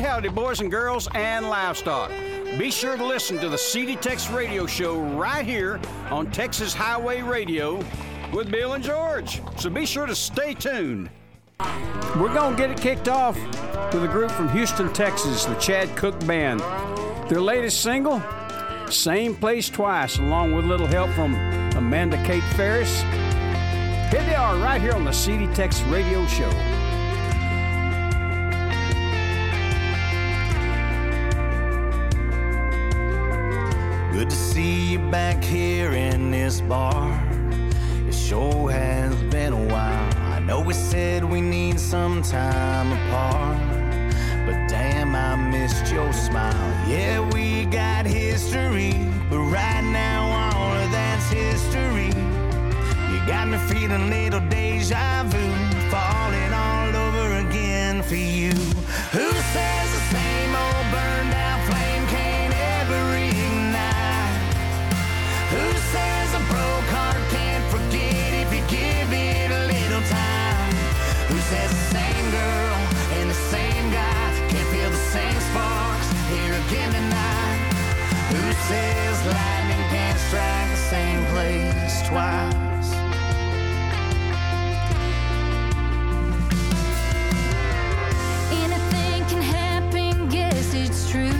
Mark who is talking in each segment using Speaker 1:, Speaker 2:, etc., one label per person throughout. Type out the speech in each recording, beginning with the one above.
Speaker 1: Howdy, boys and girls and livestock. Be sure to listen to the CD Tex Radio Show right here on Texas Highway Radio with Bill and George. So be sure to stay tuned. We're going to get it kicked off with a group from Houston, Texas, the Chad Cooke Band. Their latest single, Same Place Twice, along with a little help from Amanda Kate Ferris. Here they are right here on the CD Tex Radio Show.
Speaker 2: Good to see you back here in this bar. It sure has been a while. I know we said we need some time apart. But damn, I missed your smile. Yeah, we got history. But right now, all of that's history. You got me feeling little deja vu. Falling all over again for you. Who says the same old twice?
Speaker 3: Anything can happen, guess it's true.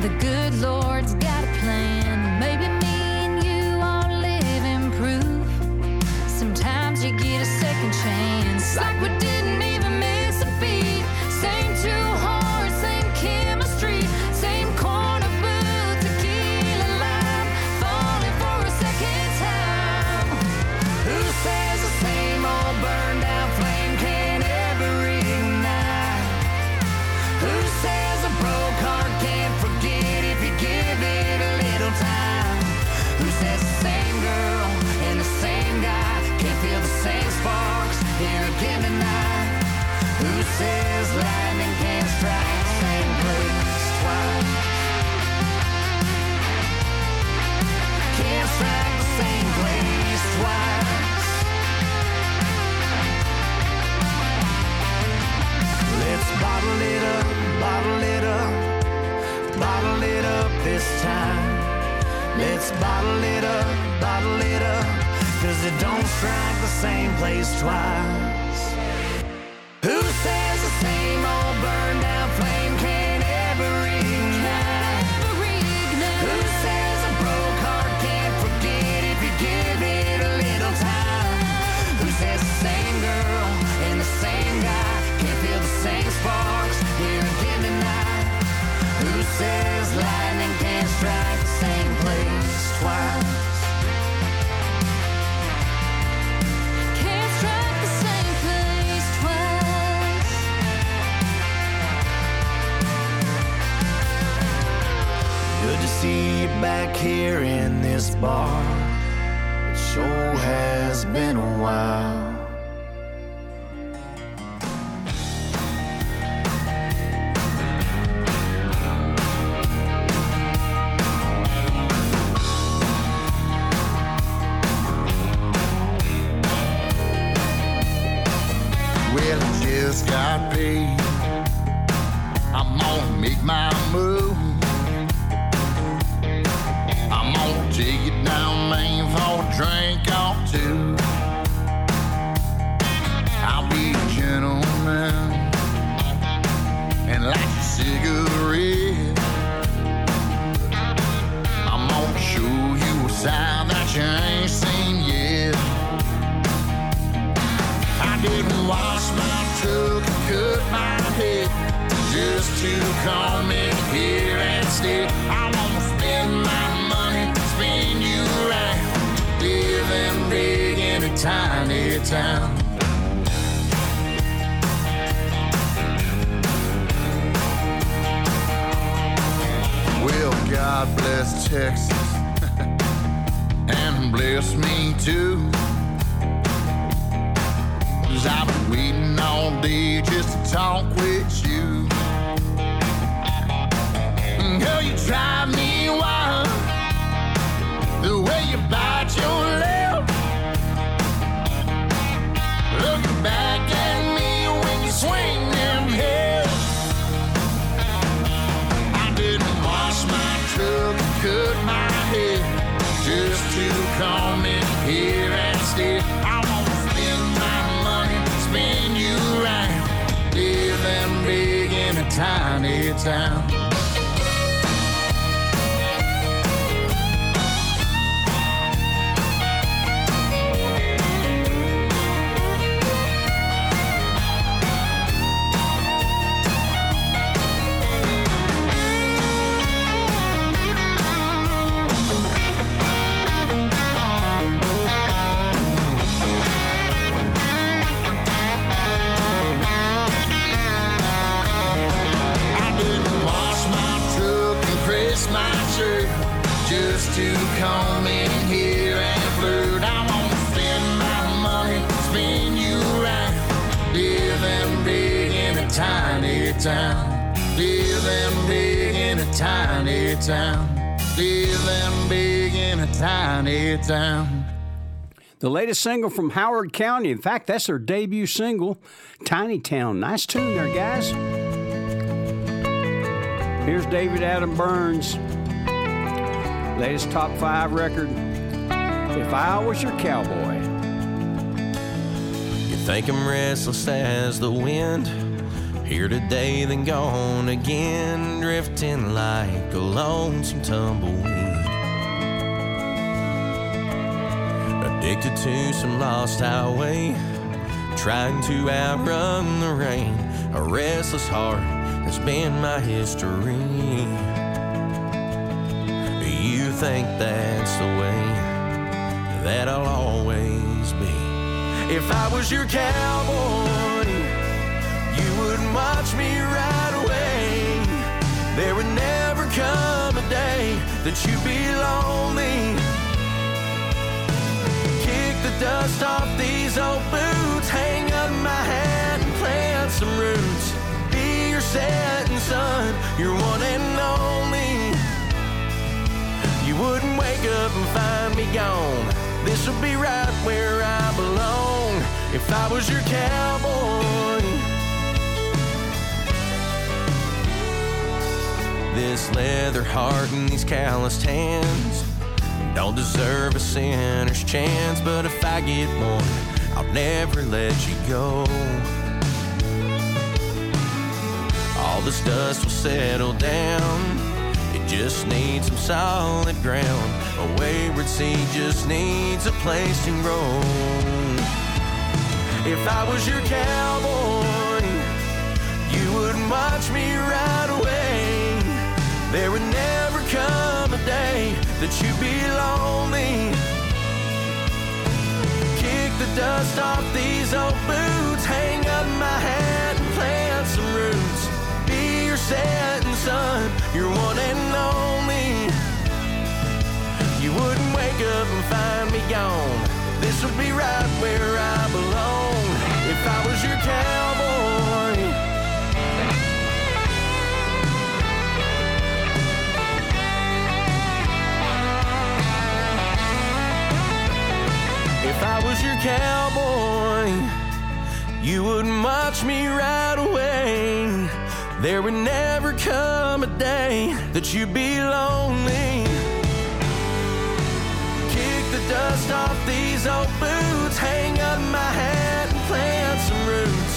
Speaker 3: The good Lord's got
Speaker 2: Let's bottle it up, bottle it up, cause it don't strike the same place twice. Back here in this bar. It sure has been a while.
Speaker 4: The
Speaker 1: latest single from Howard County. In fact, that's their debut single, Tiny Town. Nice tune there, guys. Here's David Adam Byrnes. latest top five record, If I Was Your Cowboy.
Speaker 5: You think I'm restless as the wind? Here today, then gone again, drifting like a lonesome tumbleweed. Addicted to some lost highway, trying to outrun the rain. A restless heart has been my history. You think that's the way that I'll always be. If I was your cowboy you would watch me right away. There would never come a day that you'd be lonely. Dust off these old boots, hang up my hat and plant some roots. Be your setting sun, your one and only. You wouldn't wake up and find me gone. This would be right where I belong if I was your cowboy. This leather heart and these calloused hands don't deserve a sinner's chance. But if I get one, I'll never let you go. All this dust will settle down. It just needs some solid ground. A wayward seed just needs a place to grow. If I was your cowboy, you would watch me ride away. There would never come a day that you'd be lonely. Kick the dust off these old boots, hang up my hat and plant some roots. Be your setting sun, your one and only. You wouldn't wake up and find me gone. This would be right where I belong if I was your cowboy. If I was your cowboy, you wouldn't watch me right away. There would never come a day that you'd be lonely. Kick the dust off these old boots, hang up my hat and plant some roots.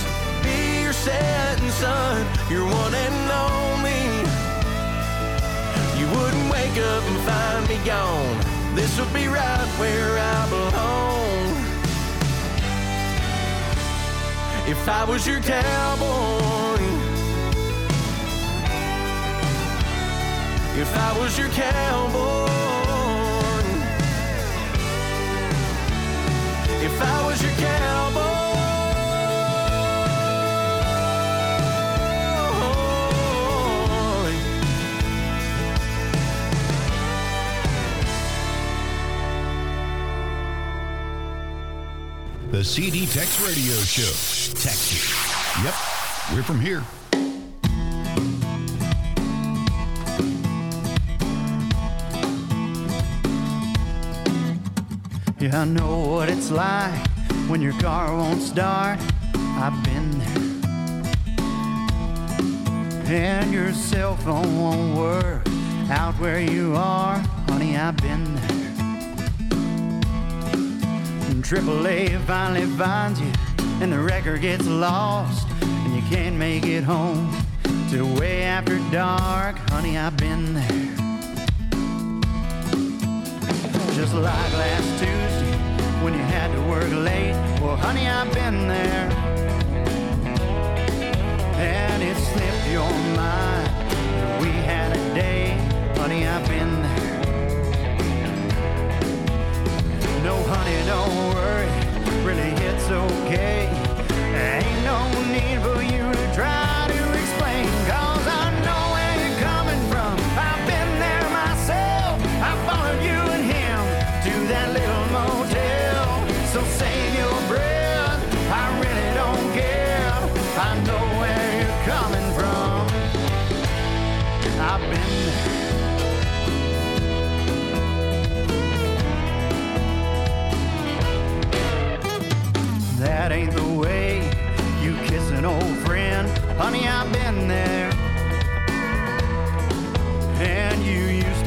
Speaker 5: Be your setting sun, your one and only. You wouldn't wake up and find me gone. This will be right where I belong. If I was your cowboy, if I was your cowboy, if I was your cowboy.
Speaker 6: The CD Tex Radio Show. Texas. Yep, we're from here.
Speaker 7: Yeah, I know what it's like when your car won't start. I've been there. And your cell phone won't work out where you are. Honey, I've been there. AAA finally finds you, and the record gets lost, and you can't make it home till way after dark. Honey, I've been there. Just like last Tuesday when you had to work late. Well, honey, I've been there. And it slipped your mind that we had a day. Honey, I've been honey, don't worry. Really, it's okay. Ain't no need for you to try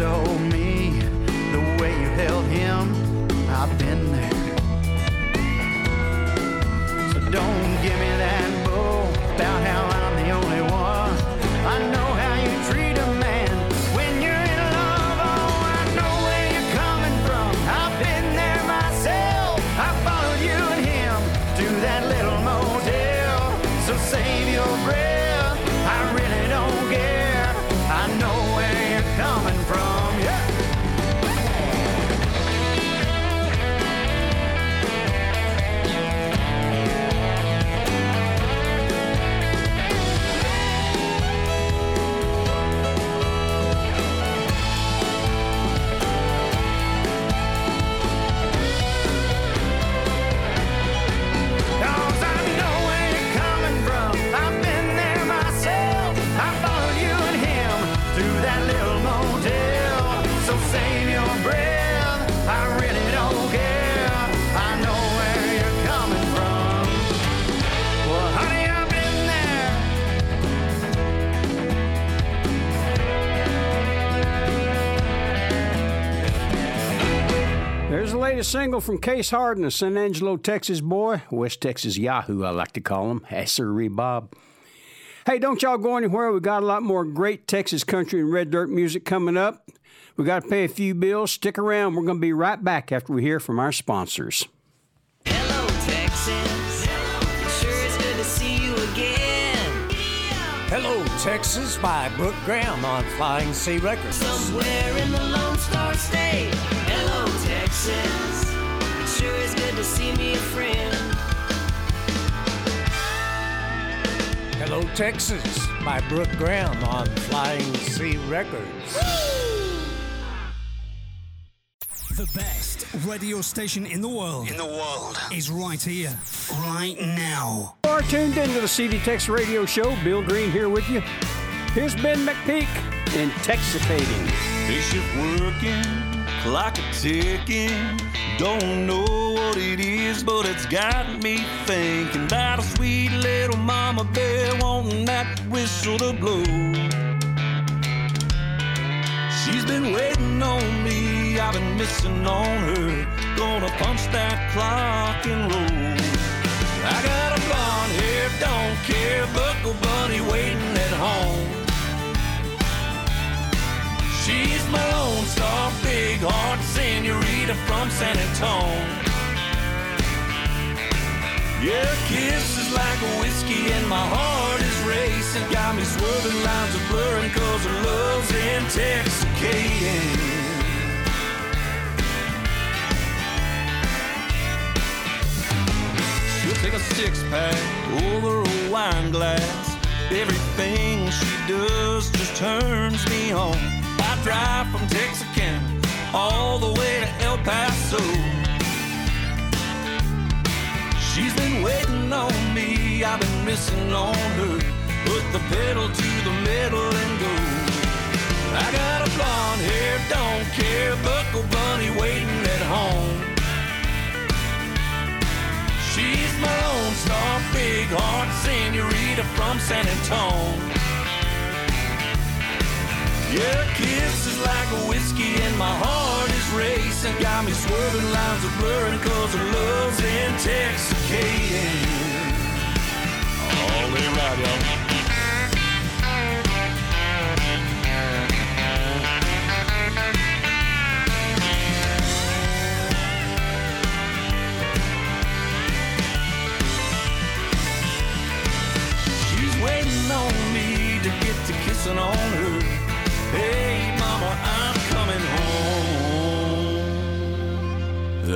Speaker 7: hold me the way you held him.
Speaker 1: Latest single from Case Hardin, a San Angelo, Texas boy. West Texas Yahoo, I like to call him. Yes, sir, Bob. Hey, don't y'all go anywhere. We got a lot more great Texas country and red dirt music coming up. We got to pay a few bills. Stick around. We're going to be right back after we hear from our sponsors.
Speaker 8: Hello, Texas. It sure is good to see you again.
Speaker 9: Hello, Texas by Brooke Graham on Flying Sea Records.
Speaker 8: Somewhere in the Lone Star State. Hello, Texas. It sure is good to see me a friend.
Speaker 9: Hello, Texas by Brooke Graham on Flying Sea Records.
Speaker 10: The best radio station in the world. In the world. Is right here, right now.
Speaker 1: You are tuned into the CD Tex Radio Show. Bill Green here with you. Here's Ben McPeak, Intexicating.
Speaker 5: Day shift working, clock a ticking. Don't know what it is, but it's got me thinking about a sweet little mama bear wanting that whistle to blow. She's been waiting on me, I've been missing on her. Gonna punch that clock and roll. I got a blonde hair, don't care, buckle bunny waiting at home. She's my lone star, big heart senorita from San Antone. Yeah, kisses like a whiskey and my heart is racing. Got me swerving lines of blurring cause her love's intoxicating. She'll take a six pack over a wine glass. Everything she does just turns me on. Drive from Texarkana all the way to El Paso. She's been waiting on me, I've been missing on her. Put the pedal to the metal and go. I got a blonde hair, don't care, buckle bunny waiting at home. She's my lone star, big heart senorita from San Antone. Yeah, kisses like a whiskey and my heart is racing. Got me swerving lines of blurring cause her love's intoxicating. All right, y'all.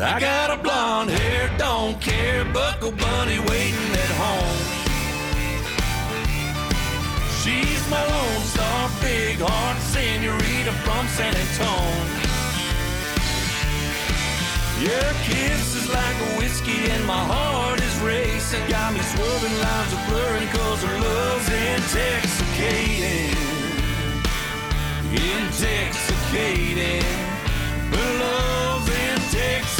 Speaker 5: I got a blonde hair, don't care, buckle bunny waiting at home. She's my lone star, big heart senorita from San Antonio. Your kiss is like a whiskey and my heart is racing. Got me swerving lines are blurring cause her love's intoxicating. Intoxicating. Her love's intoxicating.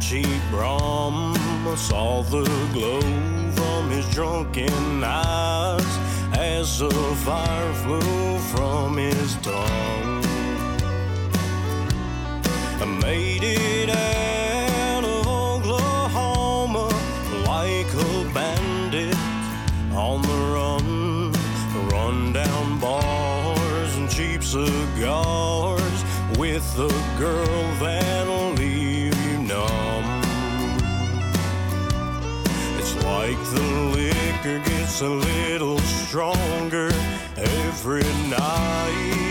Speaker 5: cheap Brom. I saw the glow from his drunken eyes as the fire flew from his tongue. I made it out of Oklahoma like a bandit on the run. Run down bars and cheap cigars with the girl that'll a little stronger every night.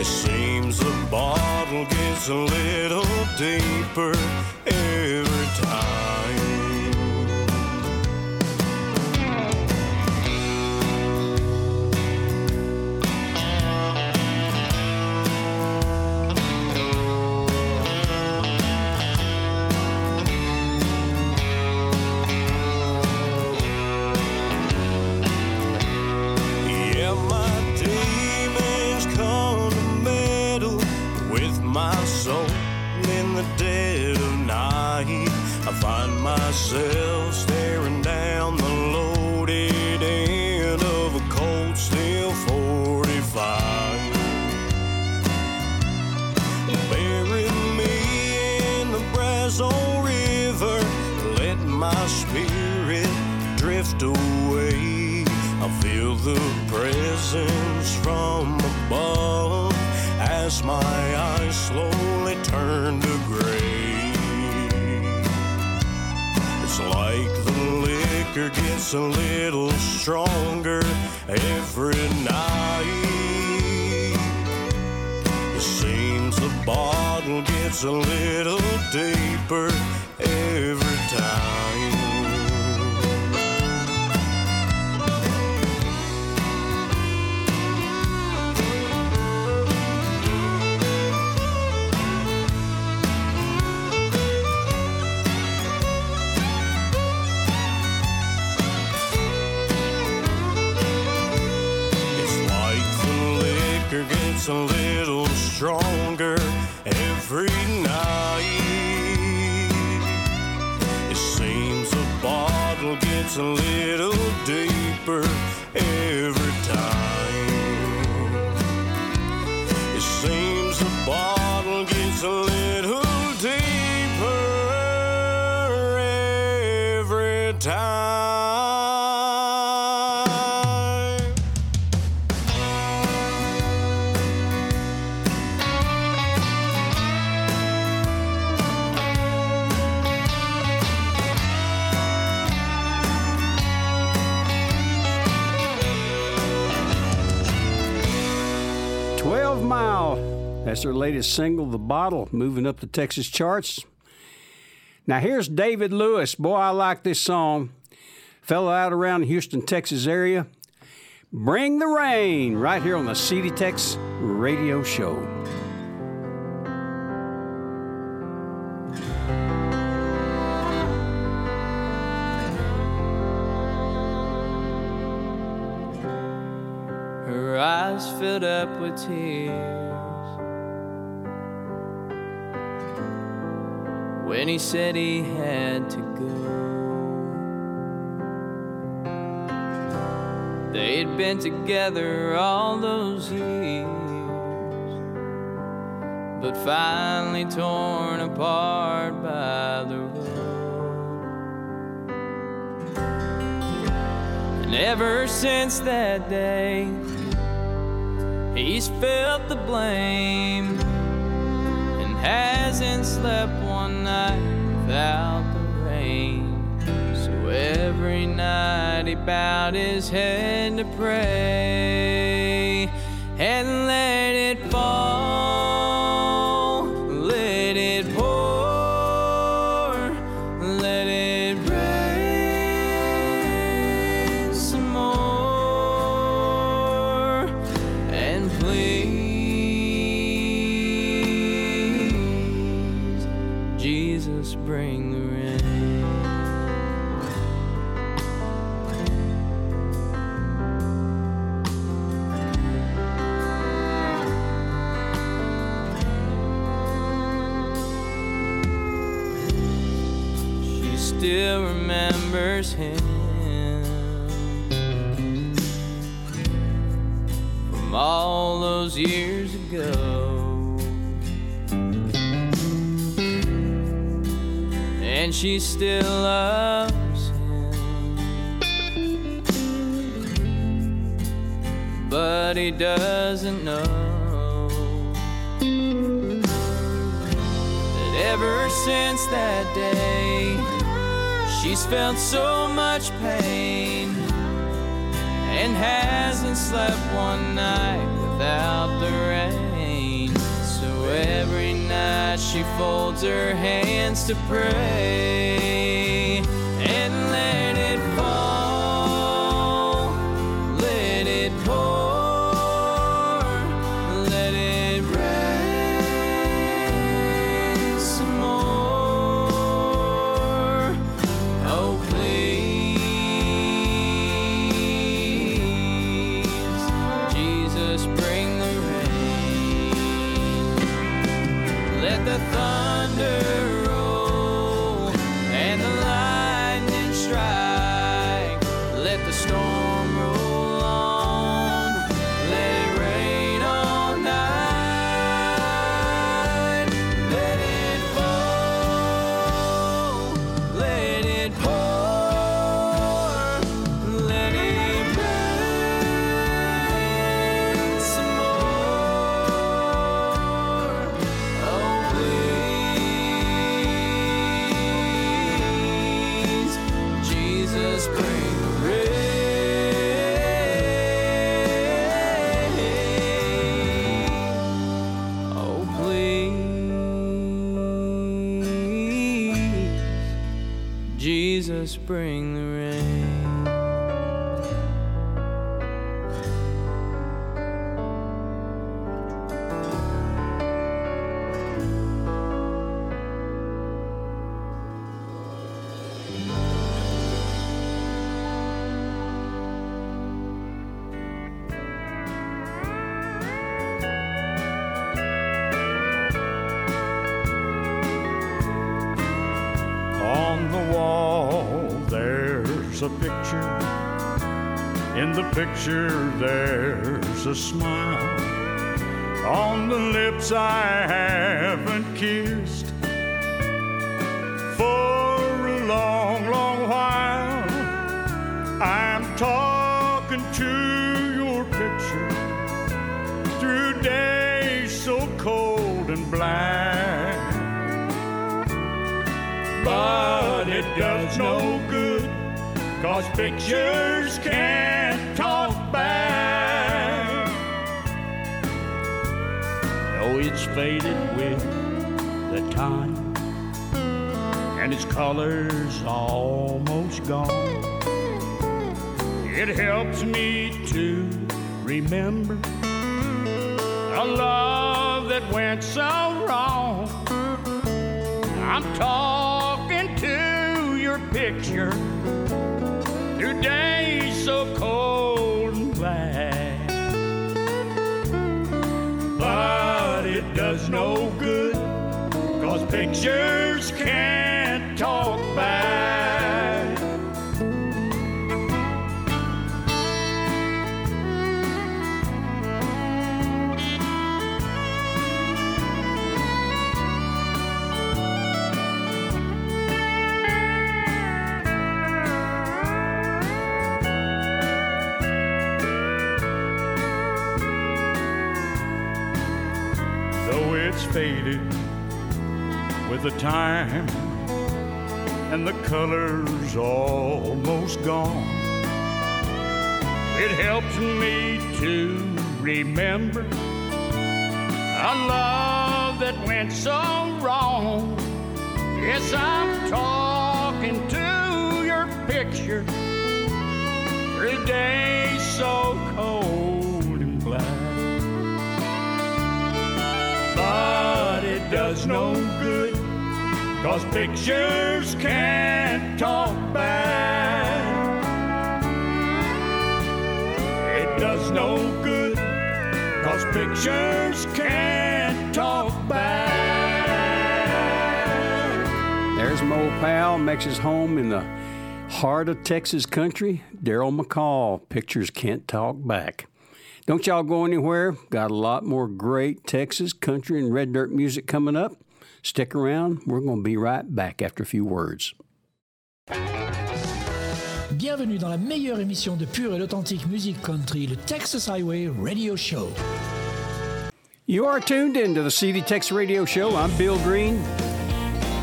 Speaker 5: It seems the bottle gets a little deeper the presence from above as my eyes slowly turn to gray. It's like the liquor gets a little stronger every night. It seems the bottle gets a little deeper every time.
Speaker 1: That's their latest single, The Bottle, moving up the Texas charts. Now here's David Lewis. Boy, I like this song. Fellow out around the Houston, Texas area. Bring the Rain, right here on the CD Tex Radio Show.
Speaker 11: Her eyes filled up with tears when he said he had to go. They'd been together all those years, but finally torn apart by the road. And ever since that day, he's felt the blame and hasn't slept night without the rain. So every night he bowed his head to pray and let she still loves him. But he doesn't know that ever since that day, she's felt so much pain and hasn't slept one night without the rain. Every night she folds her hands to pray Jesus, bring the rain.
Speaker 12: Cause pictures can't talk back. Oh, it's faded with the time, and its colors almost gone. It helps me to remember a love that went so wrong. I'm talking to your picture days so cold and black. But it does no good, cause pictures can't the time and the colors almost gone. It helps me to remember a love that went so wrong. Yes, I'm talking to your picture through days so cold and black. But it does no cause pictures can't talk back. It does no good, cause pictures can't talk back.
Speaker 1: There's old pal, makes his home in the heart of Texas country. Darrell McCall, Pictures Can't Talk Back. Don't y'all go anywhere. Got a lot more great Texas country and red dirt music coming up. Stick around. We're going to be right back after a few words.
Speaker 13: Bienvenue dans la meilleure émission de pure et authentique musique country, le Texas Highway Radio Show.
Speaker 1: You are tuned into the CD Tex Radio Show. I'm Bill Green.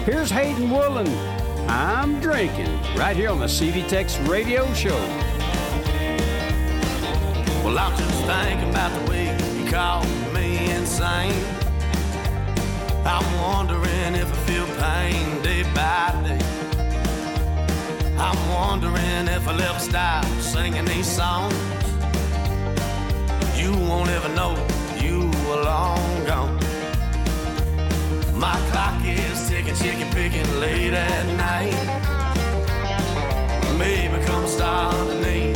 Speaker 1: Here's Hayden Woolen. I'm drinking right here on the CD Tex Radio Show.
Speaker 5: Well, I'm just thinking about the way you call me insane. I'm wondering if I feel pain day by day. I'm wondering if I'll ever stop singing these songs. You won't ever know you are long gone. My clock is ticking, chicken picking late at night. Maybe come start underneath these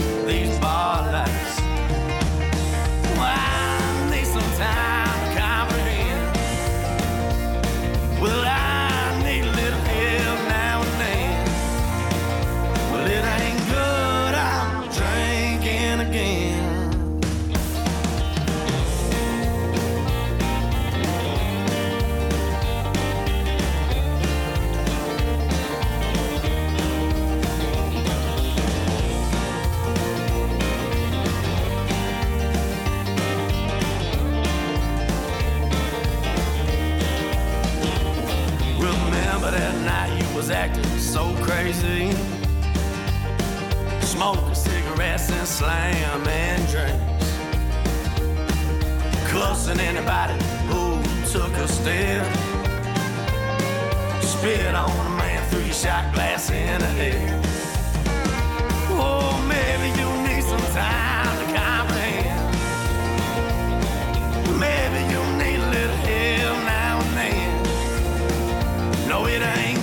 Speaker 5: cigarettes and drinks. Cussing anybody who took a step. Spit on a man through your shot glass in the head. Oh, maybe you need some time to comprehend. Maybe you need a little help now and then. No, it ain't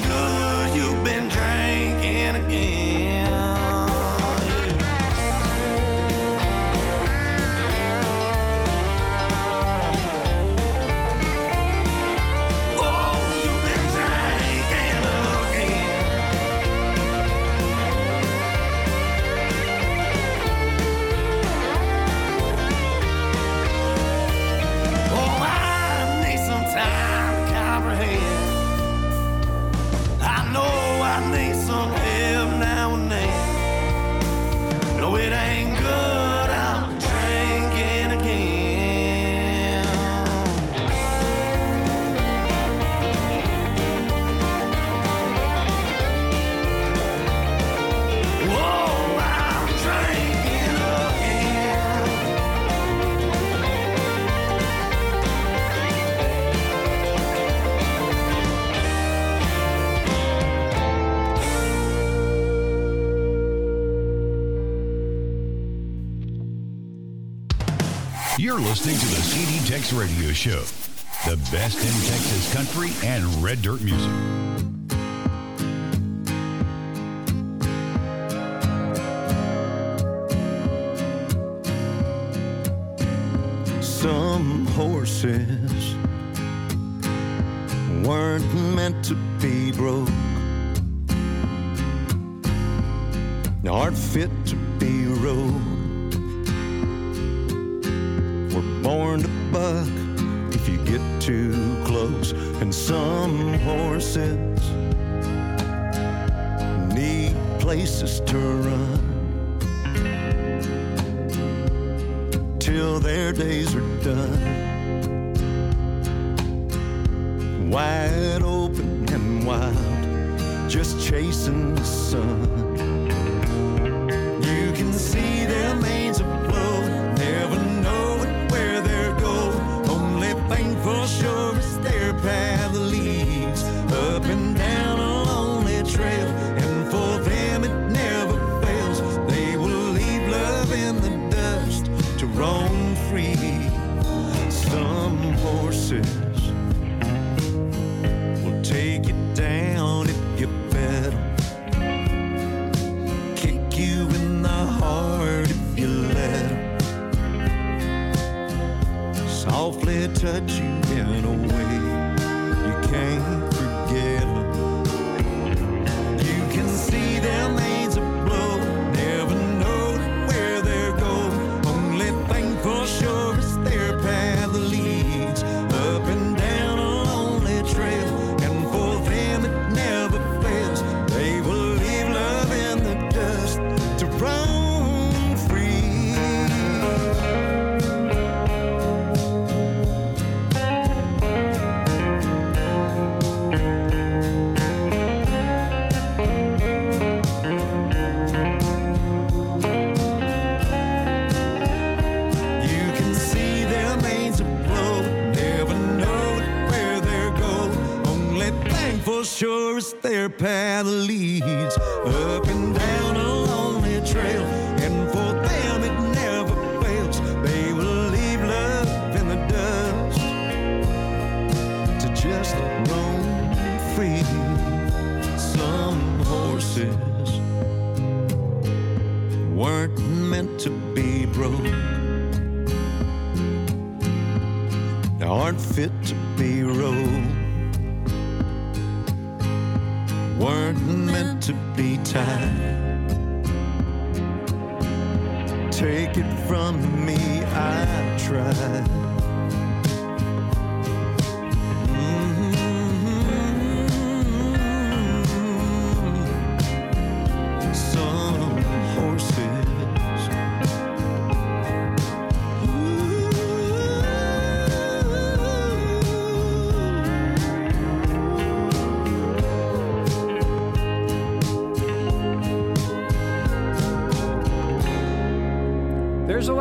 Speaker 6: You're listening to the CD Tex Radio Show, the best in Texas country and red dirt music.
Speaker 14: Some horses weren't meant to be broke, aren't fit to be rode. born to buck if you get too close. And some horses need places to run till their days are done. Wide open and wild, just chasing the sun.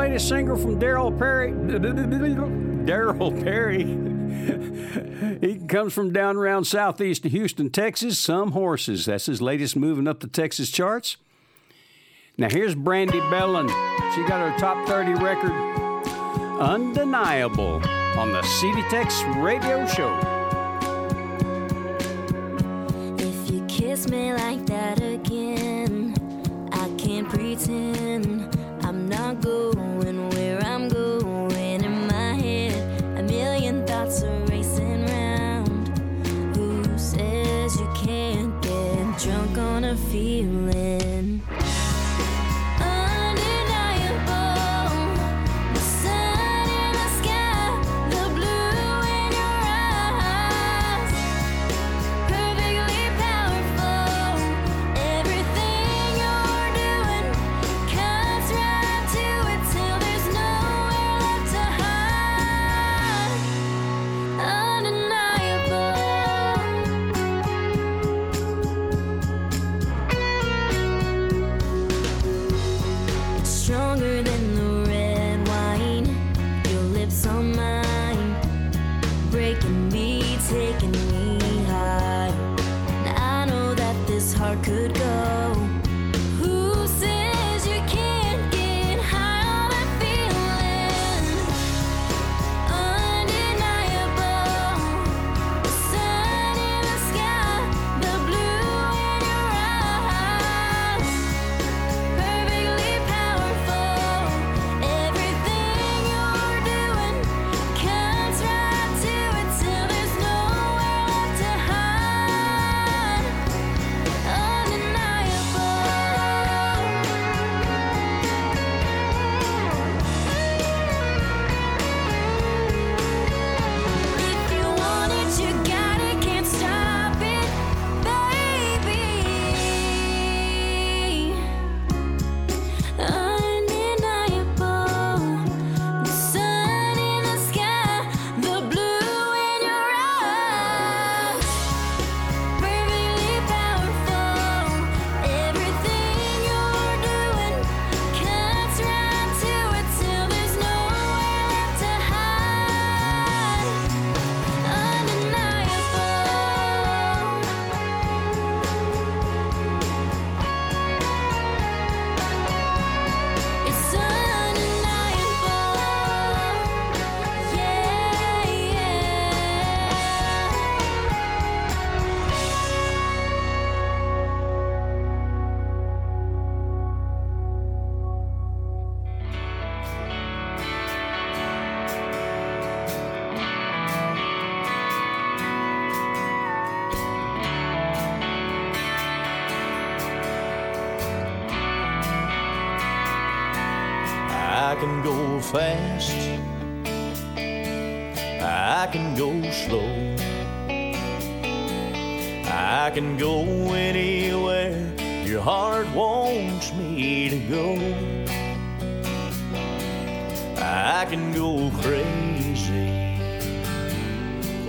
Speaker 1: latest single from Derryl Perry. Derryl Perry. he comes from down around southeast Houston, Texas. Some horses. That's his latest moving up the Texas charts. Now here's Brandi Behlen. She got her top 30 record, Undeniable, on the CD Tex Radio Show.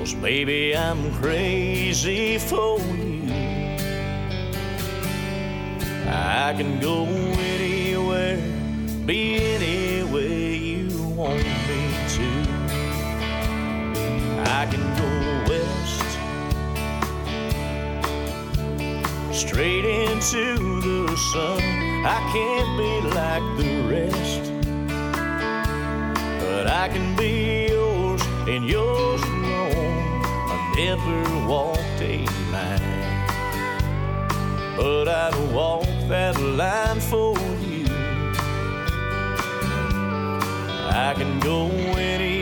Speaker 5: Cause baby, I'm crazy for you. I can go anywhere, be any way you want me to. I can go west, straight into the sun. I can't be like the rest, but I can be yours and yours never walked a line, but I'd walk that line for you. I can go anywhere,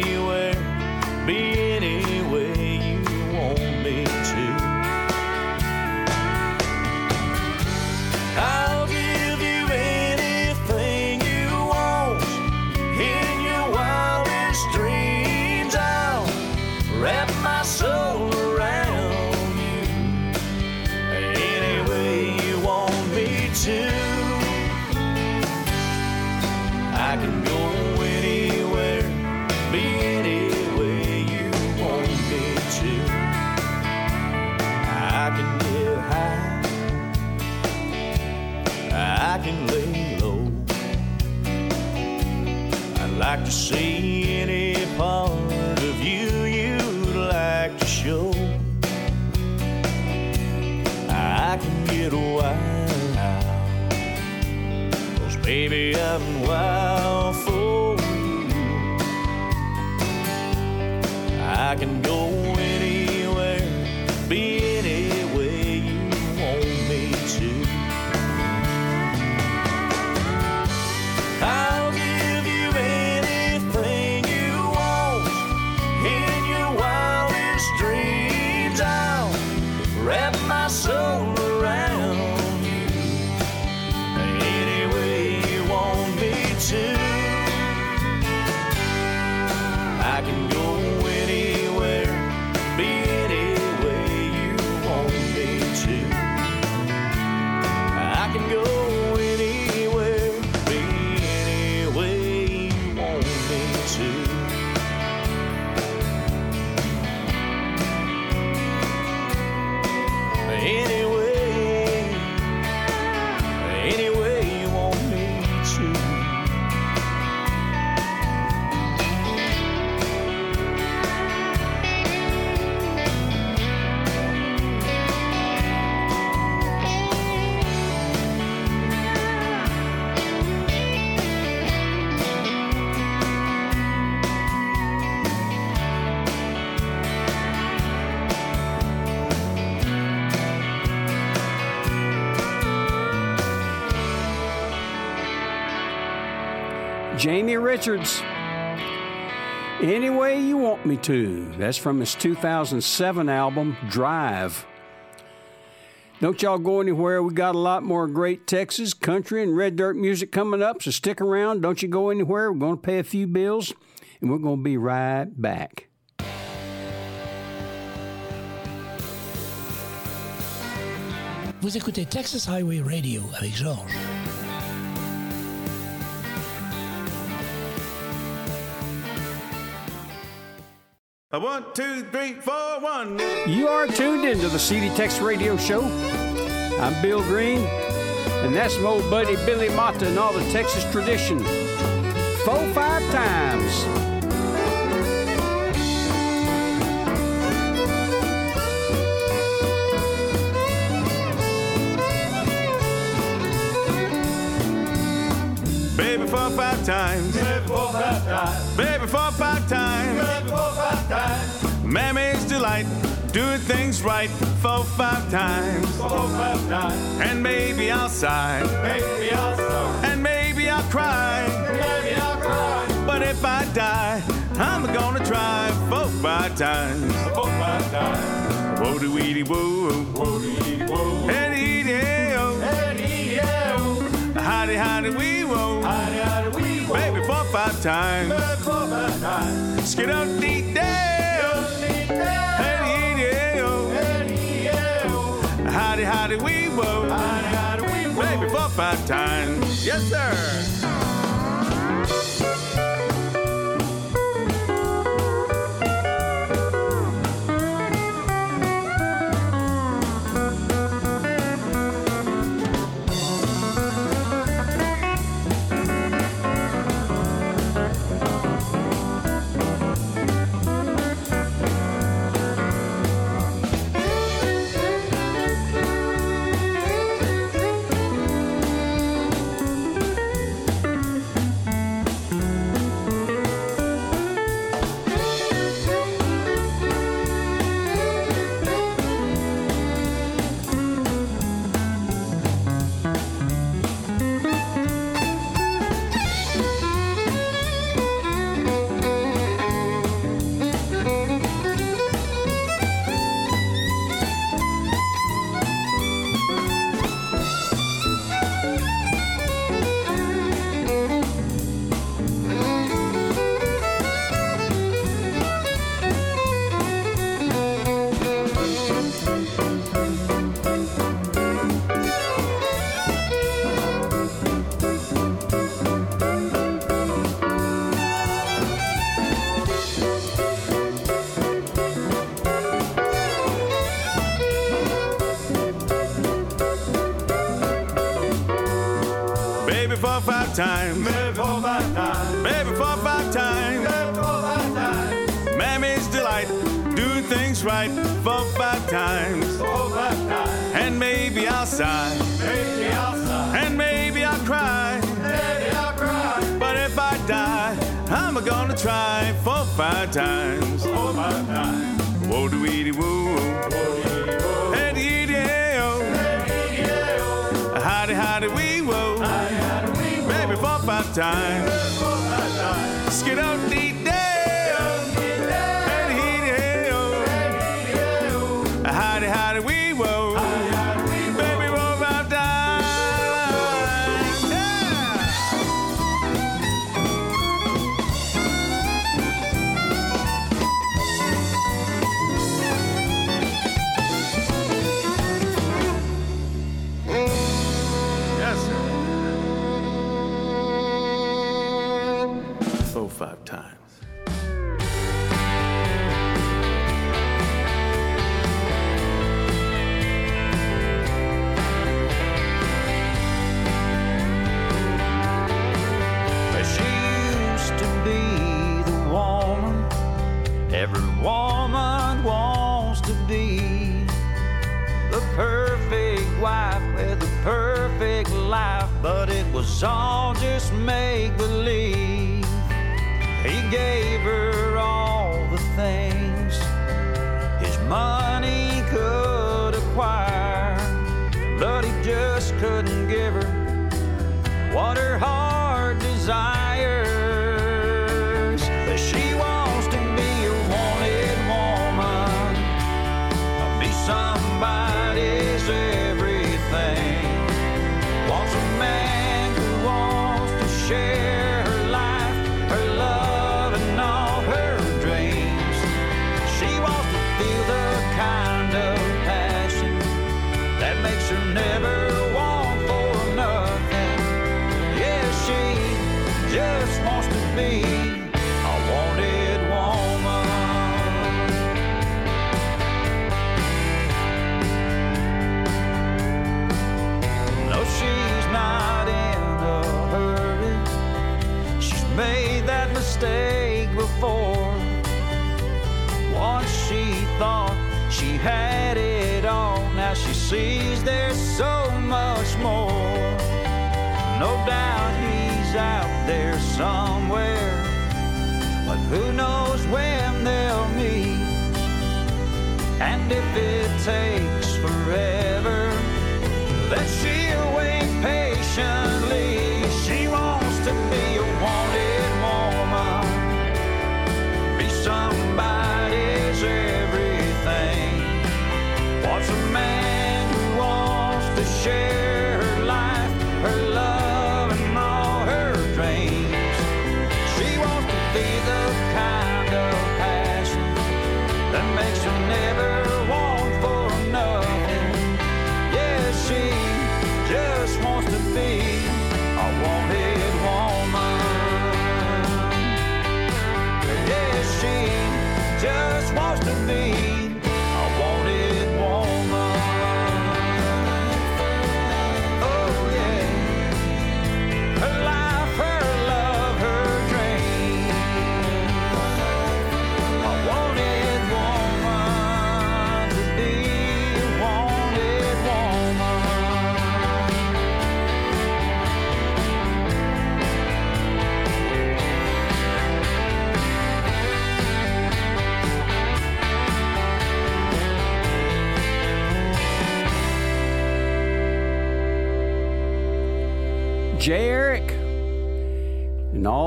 Speaker 1: Richards. Any way you want me to. That's from his 2007 album, Drive. Don't y'all go anywhere. We got a lot more great Texas, country, and red dirt music coming up, so stick around. Don't you go anywhere. We're going to pay a few bills, and we're going to be right back.
Speaker 13: Vous écoutez Texas Highway Radio avec Georges.
Speaker 15: A one, two, three, four, one.
Speaker 1: You are tuned into the CD Tex Radio Show. I'm Bill Green, and that's my old buddy Billy Mata and all the Texas tradition. Four, five times.
Speaker 15: Baby, four, five times.
Speaker 16: Baby, four, five times.
Speaker 15: Baby, four, five times.
Speaker 16: Times.
Speaker 15: Mammy's delight, doing things right four, five times.
Speaker 16: Four, five times.
Speaker 15: And maybe I'll sigh.
Speaker 16: Maybe I'll sigh.
Speaker 15: And maybe I'll cry.
Speaker 16: Maybe I'll cry.
Speaker 15: But if I die, I'm gonna try four, five times.
Speaker 16: Four, five times.
Speaker 15: Whoa, doo weedy, whoa.
Speaker 16: Whoa.
Speaker 15: And eat, yeah,
Speaker 16: And eat.
Speaker 15: Howdy, howdy, wee, whoa.
Speaker 16: Howdy, howdy, wee, whoa.
Speaker 15: Baby, four, five times.
Speaker 17: Baby, four, five times.
Speaker 15: Skid out deep down. Howdy, howdy, we whoa.
Speaker 17: Howdy, howdy, we whoa.
Speaker 15: Baby, four, five times. Yes, sir. Times. And maybe I'll sigh.
Speaker 17: Maybe I'll sigh.
Speaker 15: And maybe I'll cry.
Speaker 17: Maybe I'll cry.
Speaker 15: But if I die, I'm gonna try four, five times.
Speaker 17: Four, five times.
Speaker 15: Whoa, do woo.
Speaker 17: Whoa.
Speaker 15: Baby, four, five times. Skid out,
Speaker 18: all just make believe. He gave her all the things his money could acquire, but he just couldn't give her what her heart desires. Now she sees there's so much more. No doubt he's out there somewhere, but who knows when they'll meet? And if it takes forever, then she'll wait patiently. Share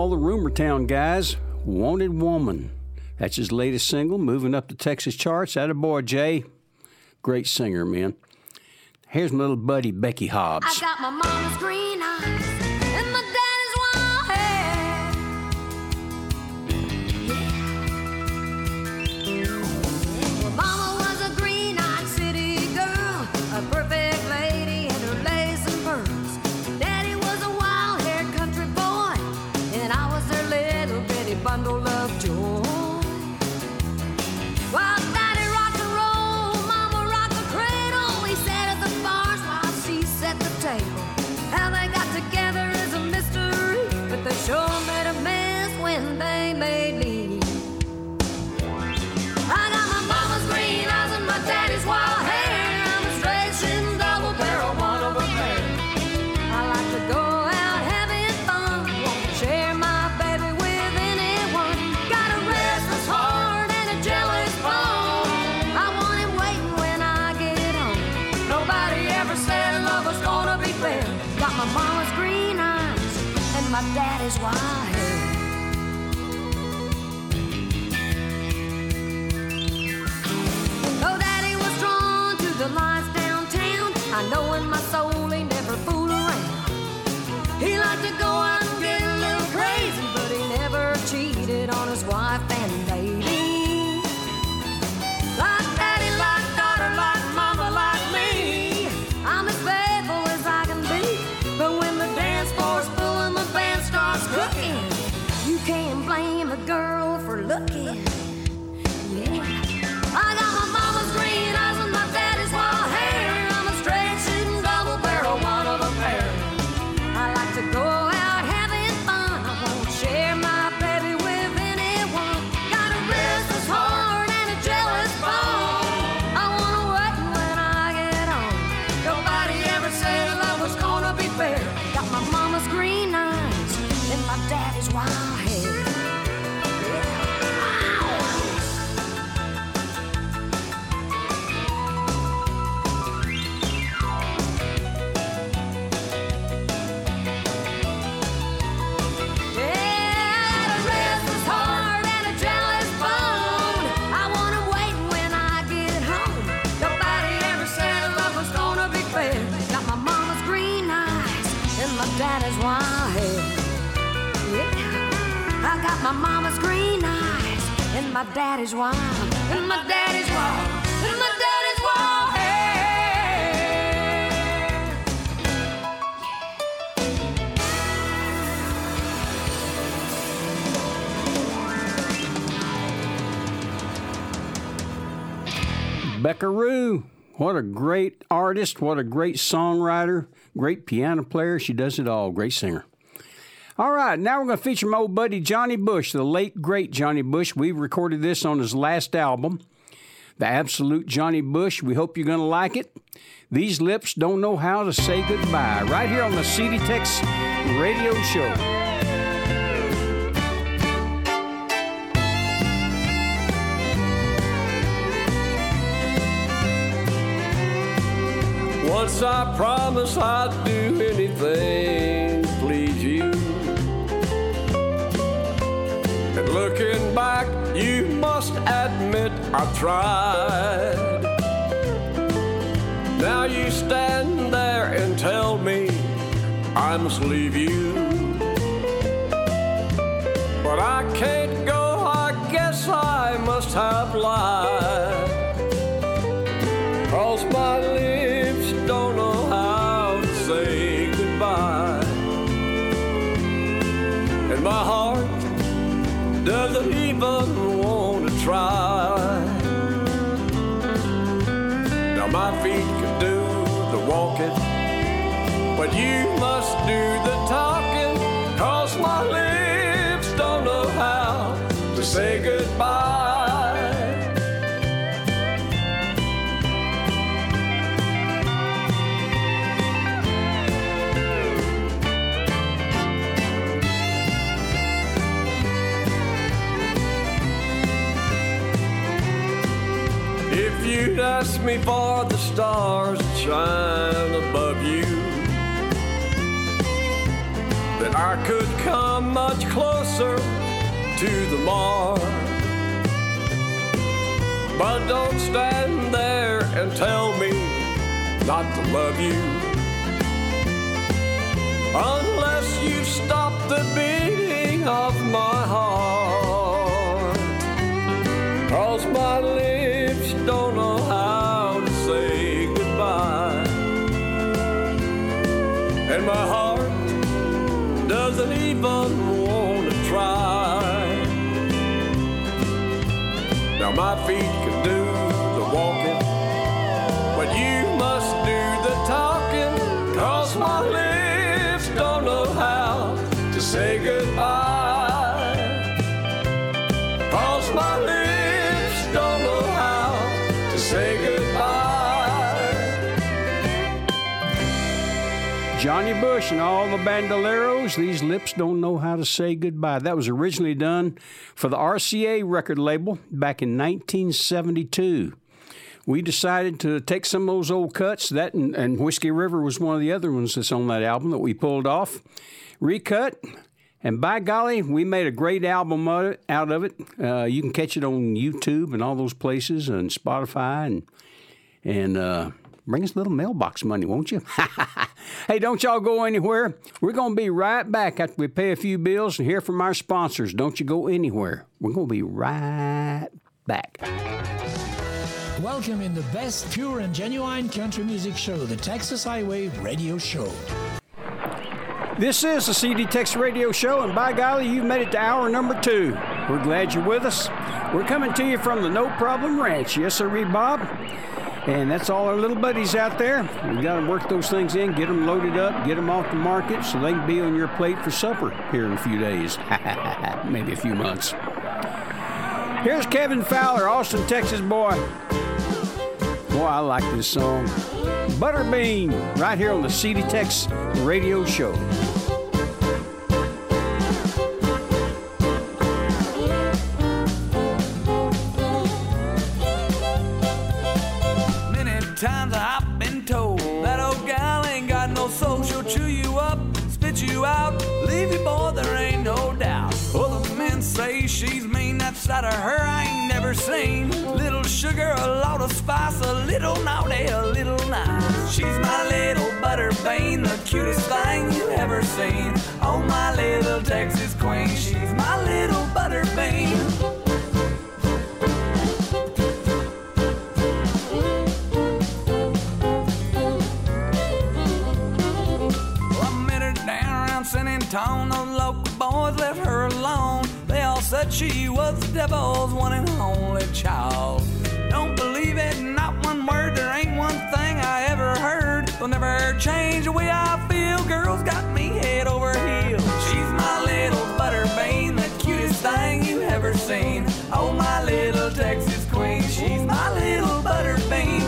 Speaker 18: all
Speaker 19: the rumor town guys. Wanted Woman. That's his latest single, moving up the Texas charts. That a boy, Jay. Great singer, man. Here's my little buddy, Becky Hobbs.
Speaker 1: my daddy's wine, and my daddy's.
Speaker 19: Beckaroo. What a great artist, what a great songwriter, great piano player. She does it all, great singer. All right, now we're going to feature my old buddy Johnny Bush, the late great Johnny Bush. We recorded this on his last album, The Absolute Johnny Bush. We hope you're going to like it. These lips don't know how to say goodbye. Right here on the CD Tex Radio Show.
Speaker 20: Once I promise I'd do anything to please you. But looking back, you must admit I tried. Now you stand there and tell me I must leave you. But I can't go, I guess I must have lied. Cause my lips Doesn't even want to try? Now my feet can do the walking, but you must do the talking. Cause my ask me for the stars that shine above you, that I could come much closer to the mark. But don't stand there and tell me not to love you. Unless you stop the beating of my heart. Cause my lips don't know how to say goodbye. And my heart doesn't even want to try. Now my feet
Speaker 1: Johnny Bush and all the bandoleros, these lips don't know how to say goodbye. That was originally done for the RCA record label back in 1972. We decided to take some of those old cuts, that and, and Whiskey River was one of the other ones that's on that album that we pulled off, recut, and by golly, we made a great album out of it. Uh, you can catch it on YouTube and all those places and Spotify and and uh, bring us a little mailbox money, won't you? hey, don't y'all go anywhere. We're going to be right back after we pay a few bills and hear from our sponsors. Don't you go anywhere. We're going to be right back.
Speaker 13: Welcome in the best pure and genuine country music show, the Texas Highway Radio Show.
Speaker 1: This is the CD Texas Radio Show, and by golly, you've made it to hour number two. We're glad you're with us. We're coming to you from the No Problem Ranch. Yes, sir, Bob. And that's all our little buddies out there. We got to work those things in, get them loaded up, get them off the market so they can be on your plate for supper here in a few days, maybe a few months. Here's Kevin Fowler, Austin, Texas boy. Boy, I like this song. Butterbean, right here on the CD Tex Radio Show.
Speaker 21: Side of her I ain't never seen. Little sugar, a lot of spice, a little naughty, a little nice. She's my little butterbean, the cutest thing you ever seen. Oh, my little Texas queen, she's my little butterbean. San Antonio. She was the devil's one and only child. Don't believe it, not one word. There ain't one thing I ever heard. Will never change the way I feel. Girls got me head over heels. She's my little butterbean, the cutest thing you ever seen. Oh, my little Texas queen. She's my little butterbean.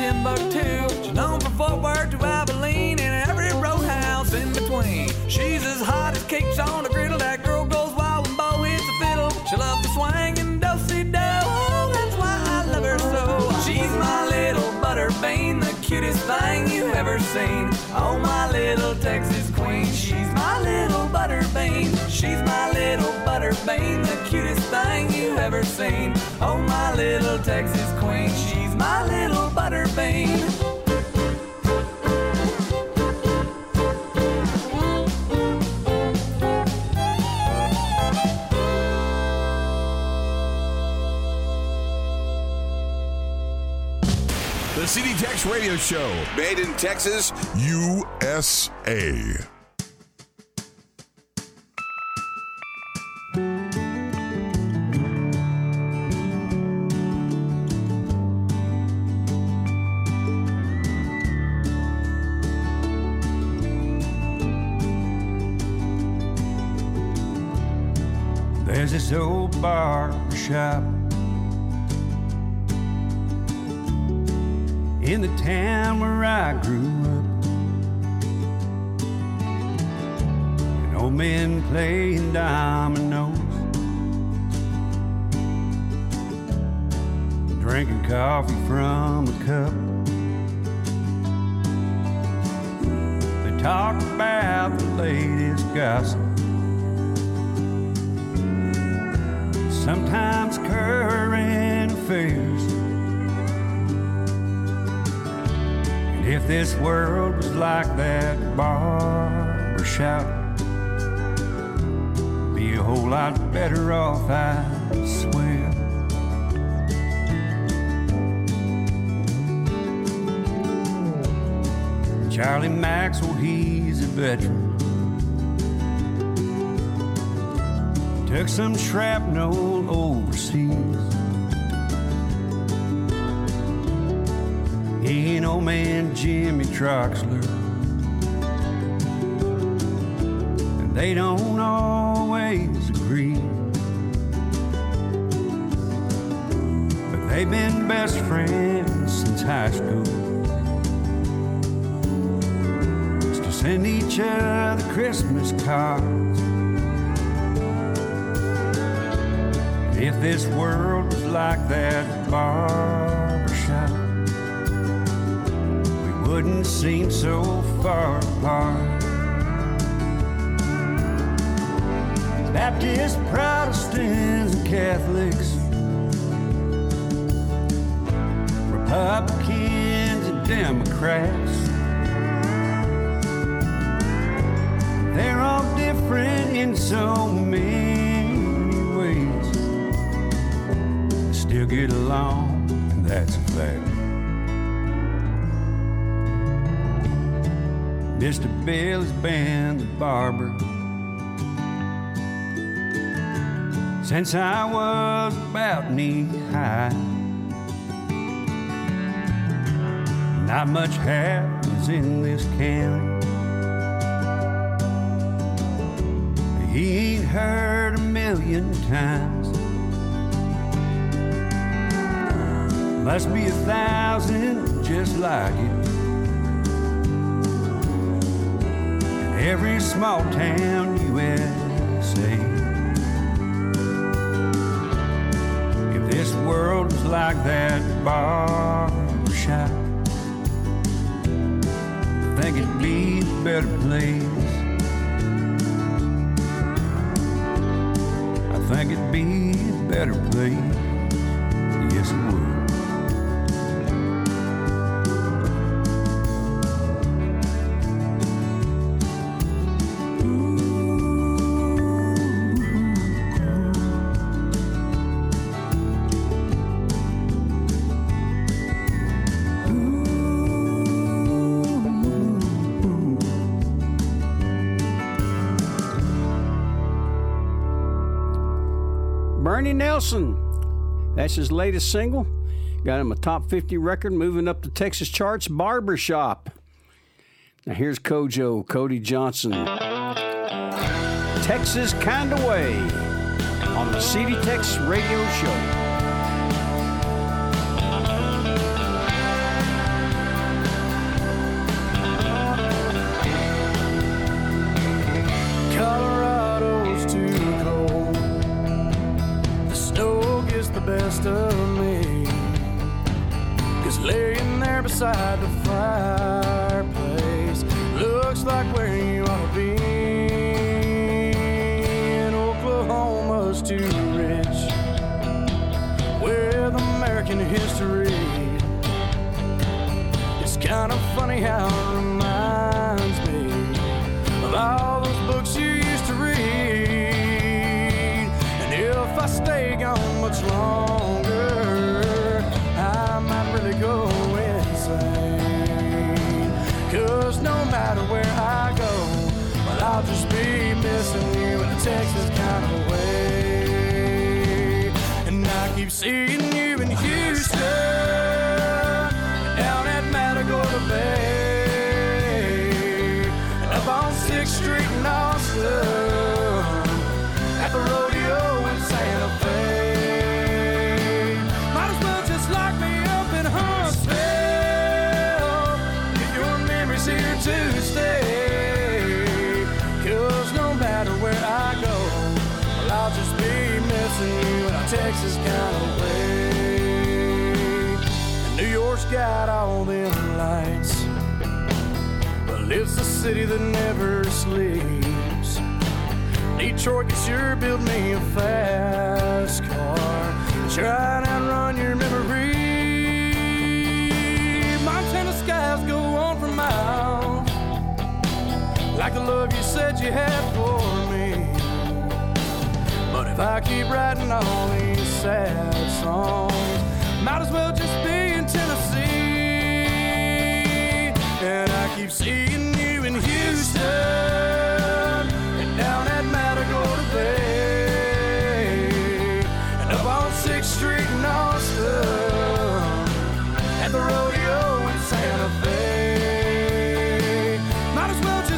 Speaker 21: Timbuktu. She's known for Fort Worth to Abilene and every roadhouse in between. She's as hot as cakes on a griddle. That girl goes wild when Bo hits the fiddle. She loves to swing and do-si-do. Oh, that's why I love her so. She's my little butterbean, the cutest thing you ever seen. Oh, my little Texas queen. She's my little butterbean. She's my little butterbean, the cutest thing you ever seen. Oh, my little Texas queen. She's my little butterbean.
Speaker 22: The CD Tex Radio Show. Made in Texas, USA.
Speaker 23: I grew up. And old men playing dominoes, drinking coffee from a cup. They talk about the latest gossip. This world was like that barber shop, be a whole lot better off, I swear. Charlie Maxwell, he's a veteran. Took some shrapnel overseas. Old man Jimmy Troxler. And they don't always agree. But they've been best friends since high school. Just to send each other Christmas cards. If this world was like that barber wouldn't seem so far apart. Baptists, Protestants, and Catholics, Republicans, and Democrats. They're all different in so many ways still get along, and that's Mr. Bill has been the barber since I was about knee high. Not much happens in this county. He ain't heard a million times. Must be a thousand just like it. Every small town USA. If this world was like that shop, I think it'd be a better place. I think it'd be a better place. Yes, it would.
Speaker 17: Bernie Nelson. That's his latest single. Got him a top 50 record, moving up the Texas charts, Barbershop. Now here's CoJo, Cody Johnson. Texas Kinda Way on the CD Tex Radio Show.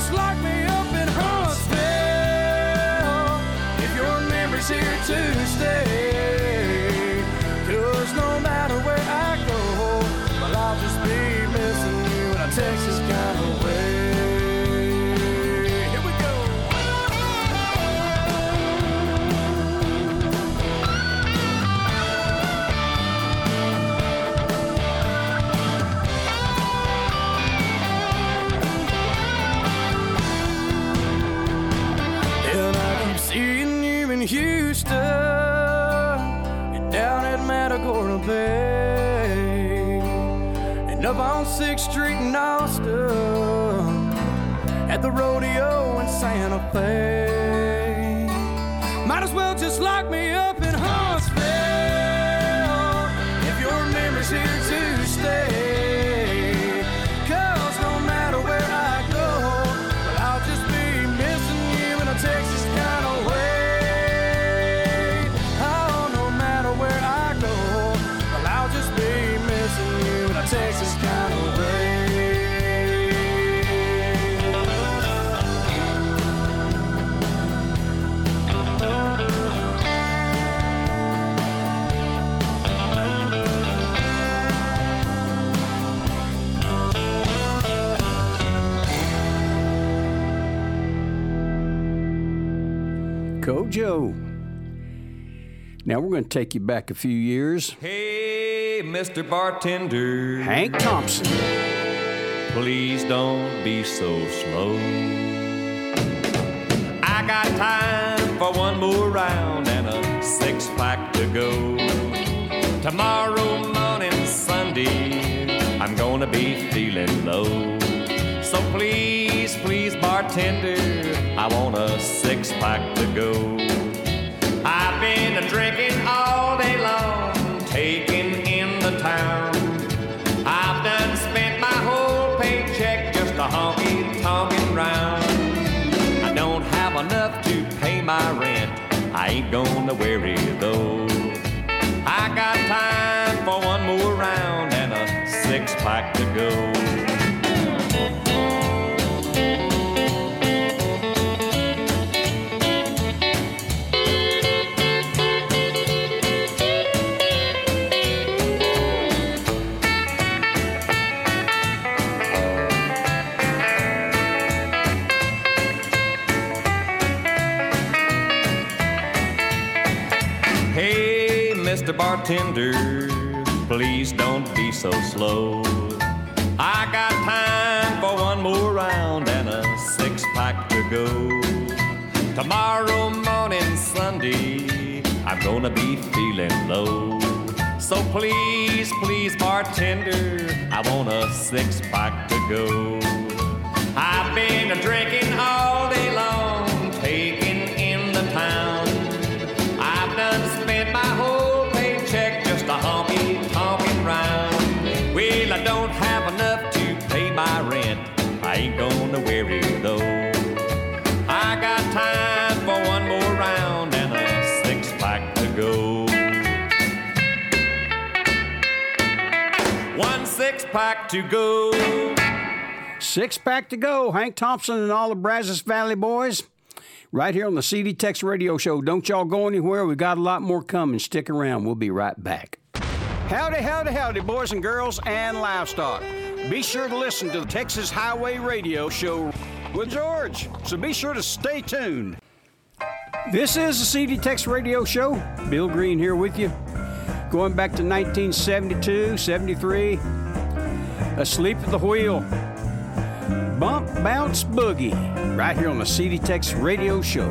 Speaker 24: Just
Speaker 17: lock me 6th Street in Austin, at the rodeo in Santa Fe.
Speaker 1: Now we're going to take you back a few years.
Speaker 25: Hey, Mr. Bartender.
Speaker 1: Hank Thompson.
Speaker 25: Please don't be so slow. I got time for one more round and a six pack to go. Tomorrow morning, Sunday, I'm gonna be feeling low. So please, please, bartender, I want a six pack to go. Drinking all day long, taking in the town. I've done spent my whole paycheck just a honky tonkin' round. I don't have enough to pay my rent. I ain't gonna worry though. I got time for one more round and a six pack to go. Bartender, please don't be so slow. I got time for one more round and a six pack to go. Tomorrow morning, Sunday, I'm gonna be feeling low. So please, please, bartender, I want a six pack to go. I've been drinking my rent. I ain't gonna worry though. I got time for one more round and a six pack to go. One six pack to go.
Speaker 1: Six pack to go. Hank Thompson and all the Brazos Valley boys. Right here on the CD Tex Radio Show. Don't y'all go anywhere. We got a lot more coming. Stick around. We'll be right back. Howdy, howdy, howdy, boys and girls and livestock.
Speaker 26: Be sure to listen to the Texas Highway Radio Show with George, so be sure to stay tuned. This is the CD Texas Radio Show. Bill Green here with you. Going back to 1972, 73, Asleep at the Wheel, Bump Bounce Boogie, right here on the CD Texas Radio Show.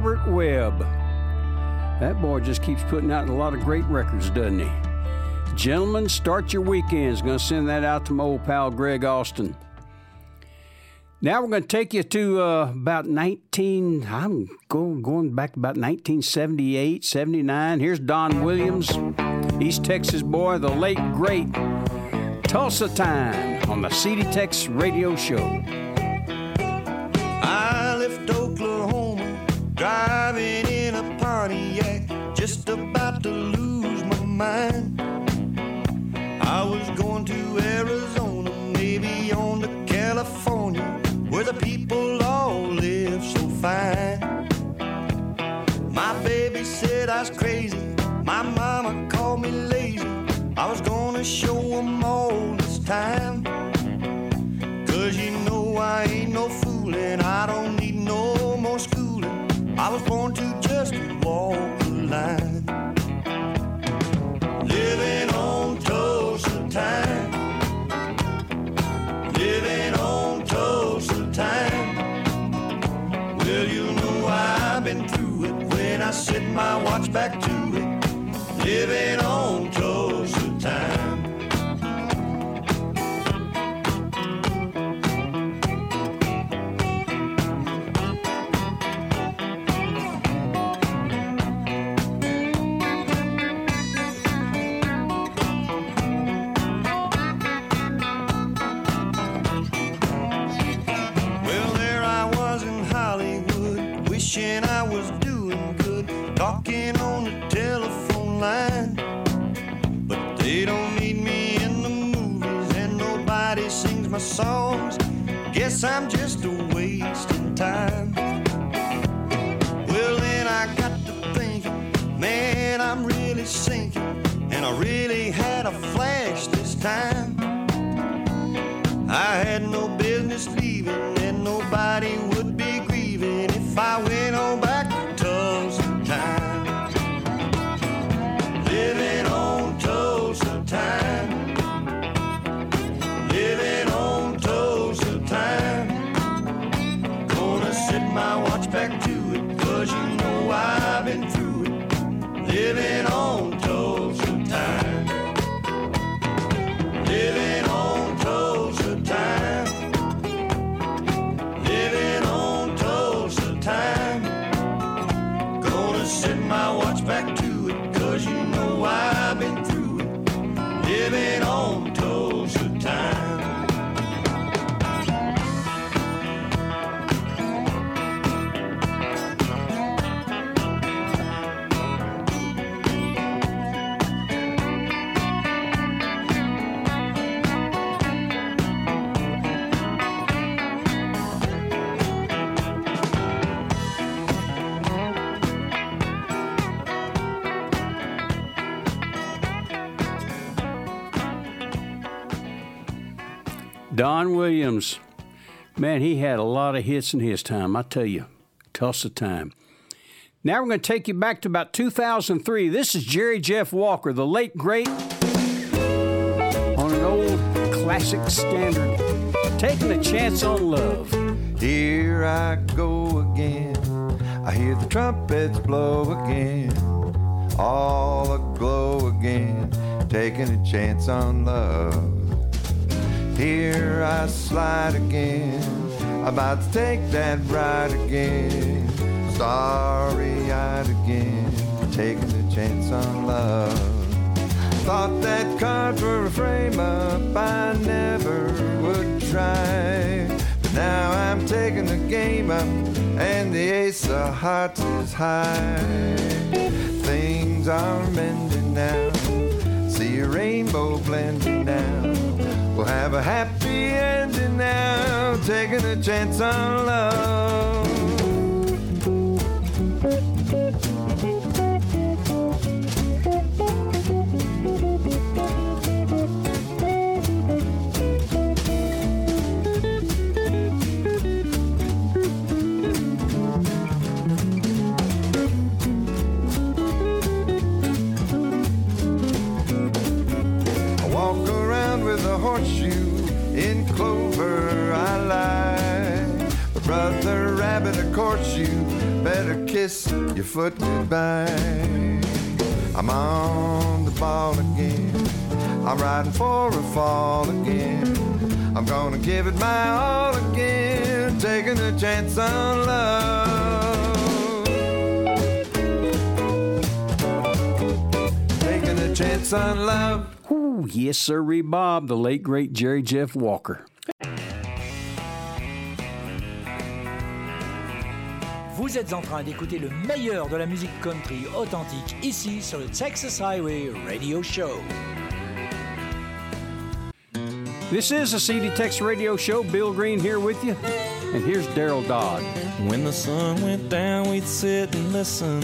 Speaker 1: Robert Webb. That boy just keeps putting out a lot of great records, doesn't he? Gentlemen, start your weekends. To send that out to my old pal Greg Austin. Now we're going to take you to uh, about 19, I'm going, going back about 1978, 79. Here's Don Williams, East Texas boy, the late, great Tulsa Time on the CD Tex Radio Show.
Speaker 14: Mind. I was going to Arizona, maybe on to California, where the people all live so fine. My baby said I was crazy, my mama called me lazy. I was gonna show time. Well, you know I've been through it when I set my watch back to it. Living on Tulsa time. Guess I'm just a wasting time. Well, then I got to thinking, man, I'm really sinking, and I really had a flash
Speaker 1: Don Williams. Man, he had a lot of hits in his time. I tell you, Tulsa time. Now we're going to take you back to about 2003. This is Jerry Jeff Walker, the late great, on an old classic standard, taking a chance on love.
Speaker 14: Here I go again. I hear the trumpets blow again. All aglow again. Taking a chance on love. Here I slide again. About to take that ride again. Starry eyed again. Taking a chance on love. Thought that cards were a frame up. I never would try. But now I'm taking the game up. And the ace of hearts is high. Things are mending now. See a rainbow blending now. We'll have a happy ending now, taking a chance on love. Rabbit, you better kiss your foot goodbye. I'm on the ball again. I'm riding for a fall again. I'm gonna give it my all again, taking a chance on love. Taking a chance on love.
Speaker 1: Ooh, yes, sir, Bob, the late great Jerry Jeff Walker.
Speaker 13: Vous êtes en train d'écouter le meilleur de la musique country authentique ici sur le Texas Highway Radio Show.
Speaker 1: This is a CD Tex Radio Show. Bill Green here with you. And here's Daryl Dodd.
Speaker 5: When the sun went down, we'd sit and listen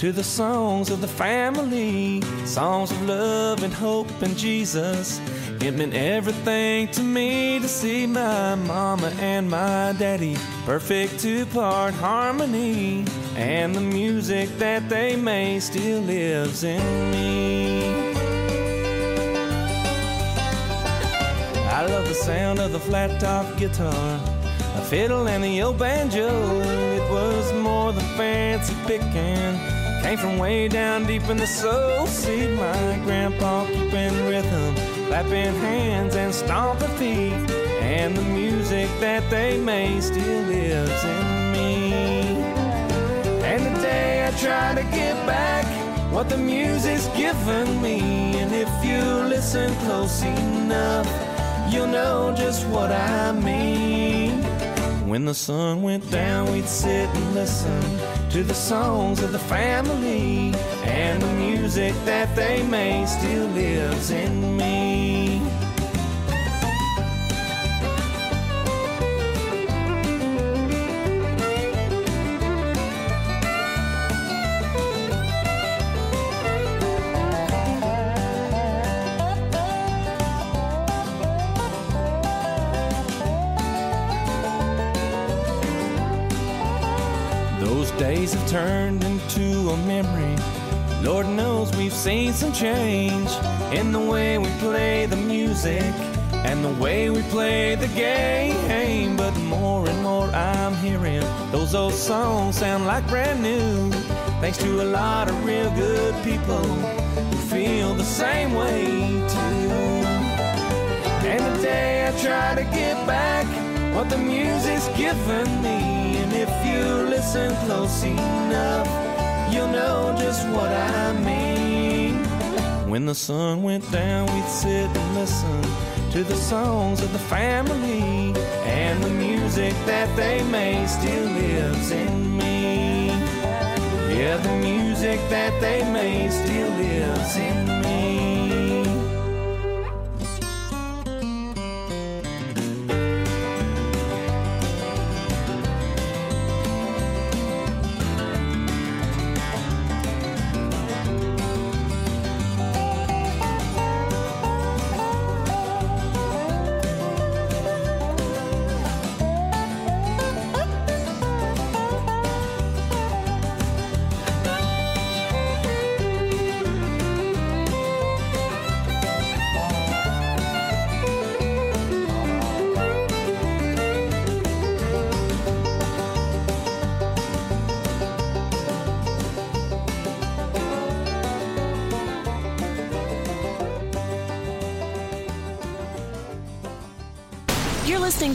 Speaker 5: to the songs of the family, songs of love and hope and Jesus. It meant everything to me to see my mama and my daddy, perfect two part harmony, and the music that they made still lives in me. I love the sound of the flat top guitar, a fiddle and the old banjo. It was more than fancy picking. Came from way down deep in the soul. See my grandpa keeping rhythm, clapping hands and stomping feet. And the music that they made still lives in me. And today I try to give back what the music's given me. And if you listen close enough, you'll know just what I mean. When the sun went down, we'd sit and listen to the songs of the family, and the music that they made still lives in me. Turned into a memory. Lord knows we've seen some change in the way we play the music and the way we play the game. But more and more I'm hearing those old songs sound like brand new. Thanks to a lot of real good people who feel the same way too. And today I try to give back what the music's given me. If you listen close enough, you'll know just what I mean. When the sun went down, we'd sit and listen to the songs of the family. And the music that they made still lives in me. Yeah, the music that they made still lives in me.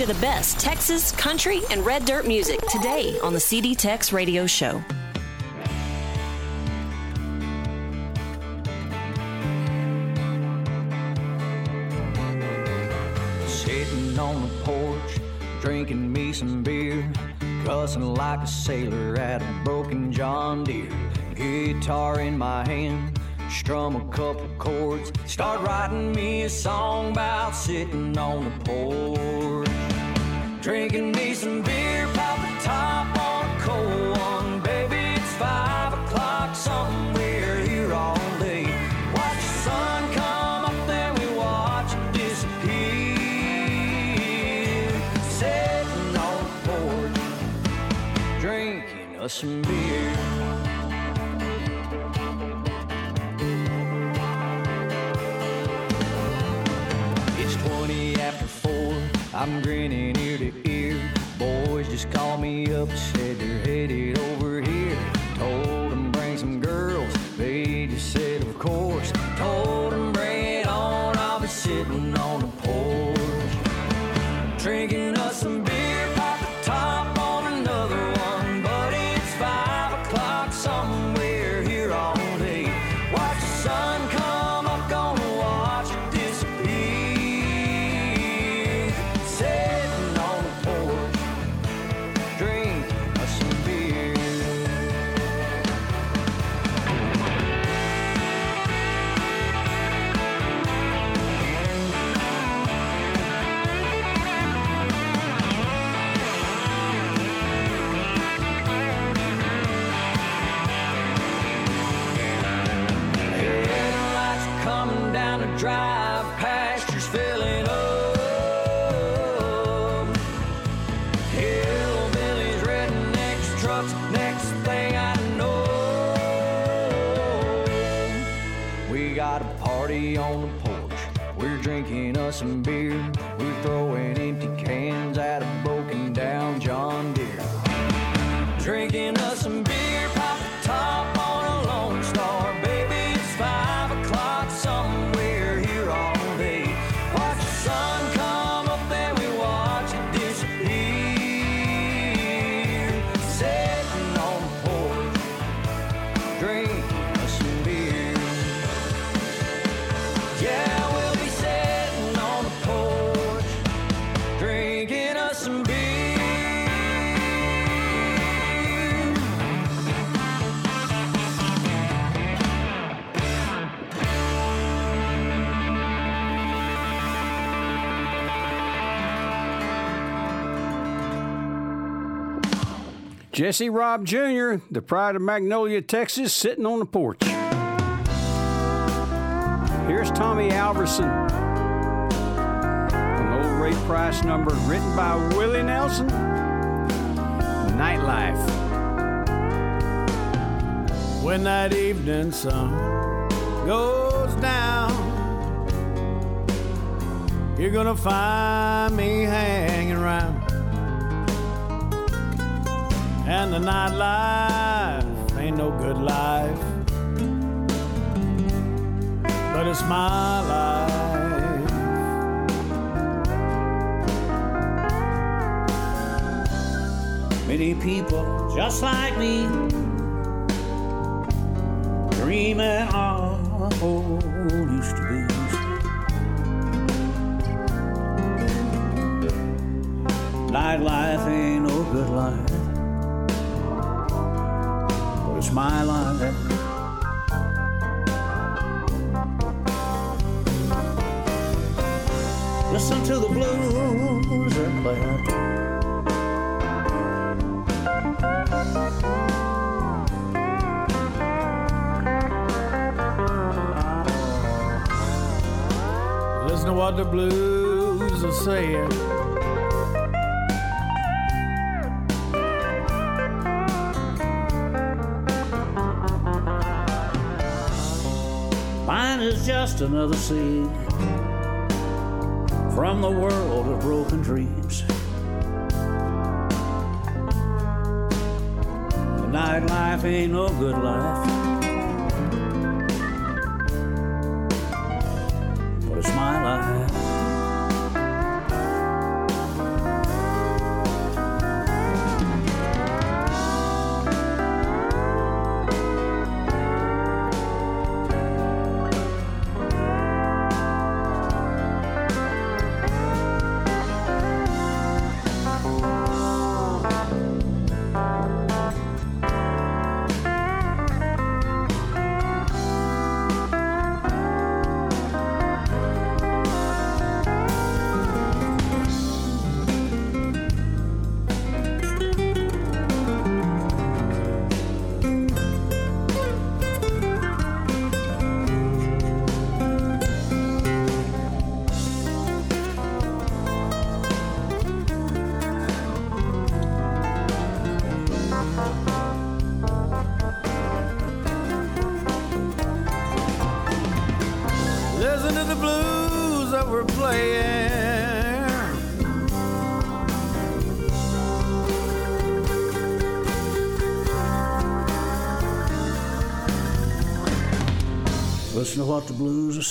Speaker 27: To the best Texas, country, and red dirt music today on the CD Tex Radio Show.
Speaker 28: Sitting on the porch, drinking me some beer, cussing like a sailor at a broken John Deere. Guitar in my hand, strum a couple chords, start writing me a song about sitting on the porch. Drinking me some beer, pop a top on a cold one, baby. It's five o'clock, somewhere here all day. Watch the sun come up, then we watch it disappear. Sitting on the porch, drinking us some beer. It's 20 after 4. I'm grinning just called me up, said they're headed
Speaker 1: Jesse Raub Jr., the pride of Magnolia, Texas, sitting on the porch. Here's Tommy Alverson. An old Ray Price number written by Willie Nelson. Nightlife.
Speaker 7: When that evening sun goes down, you're gonna find me hanging around. And the nightlife ain't no good life, but it's my life.
Speaker 29: Many people just like me dreaming of old used to be. Nightlife ain't no good life, it's my life. Listen to the blues they're playing.
Speaker 7: Listen to what the blues are saying.
Speaker 29: Just another seed from the world of broken dreams. The nightlife ain't no good life,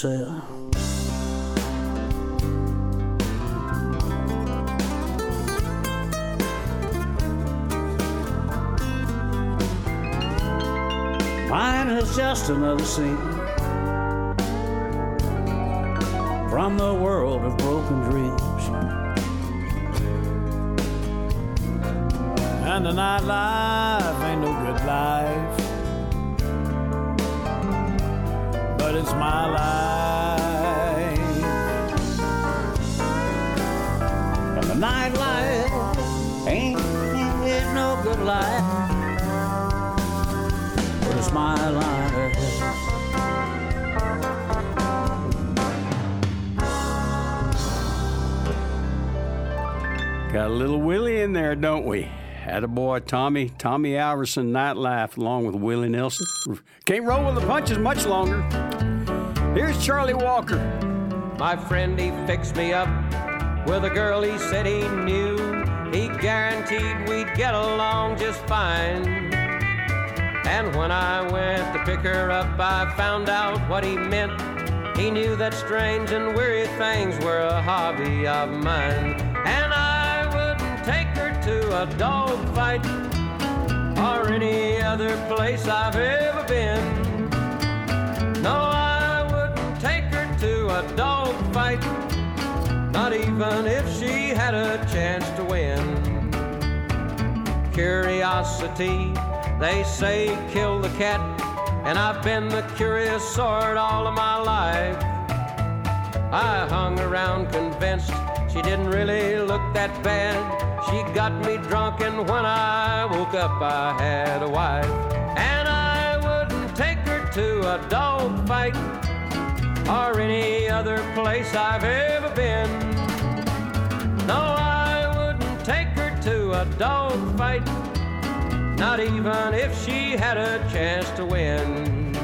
Speaker 29: Mine is just another scene
Speaker 1: don't we? Had a boy, Tommy, Tommy Alverson, Night Life, along with Willie Nelson. Can't roll with the punches much longer. Here's Charlie Walker.
Speaker 25: My friend, he fixed me up with a girl he said he knew. He guaranteed we'd get along just fine. And when I went to pick her up, I found out what he meant. He knew that strange and weary things were a hobby of mine. Take her to a dog fight or any other place I've ever been. No, I wouldn't take her to a dog fight, not even if she had a chance to win. Curiosity, they say, kill the cat, and I've been the curious sort all of my life. I hung around convinced she didn't really look that bad. She got me drunk, and when I woke up, I had a wife. And I wouldn't take her to a dog fight or any other place I've ever been. No, I wouldn't take her to a dog fight, not even if she had a chance to win.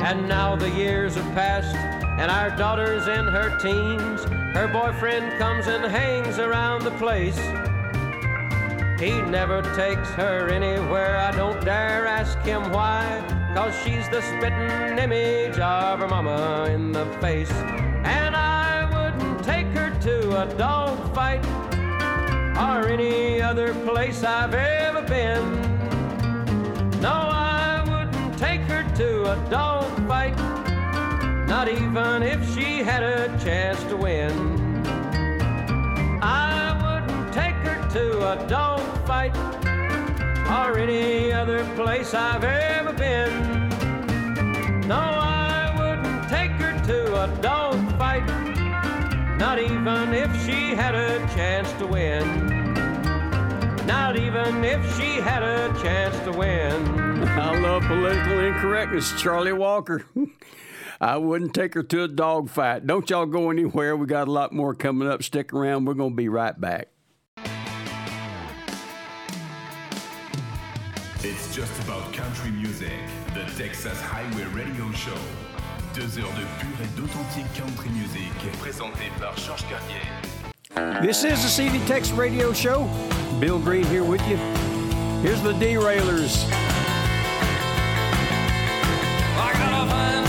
Speaker 25: And now the years have passed, and our daughter's in her teens. Her boyfriend comes and hangs around the place. He never takes her anywhere, I don't dare ask him why. Cause she's the spitting image of her mama in the face. And I wouldn't take her to a dog fight or any other place I've ever been. No, I wouldn't take her to a dog fight, not even if she had a chance to win. I wouldn't take her to a dog fight or any other place I've ever been. No, I wouldn't take her to a dog fight, not even if she had a chance to win. Not even if she had a chance to win.
Speaker 1: I love political incorrectness, Charlie Walker. I wouldn't take her to a dog fight. Don't y'all go anywhere. We got a lot more coming up. Stick around. We're going to be right back.
Speaker 30: It's just about country music. The Texas Highway Radio Show. Deux heures de pure et d'authentique country music. Présenté par Georges Carrier.
Speaker 1: This is the CD Tex Radio Show. Bill Green here with you. Here's the Derailers.
Speaker 31: I gotta find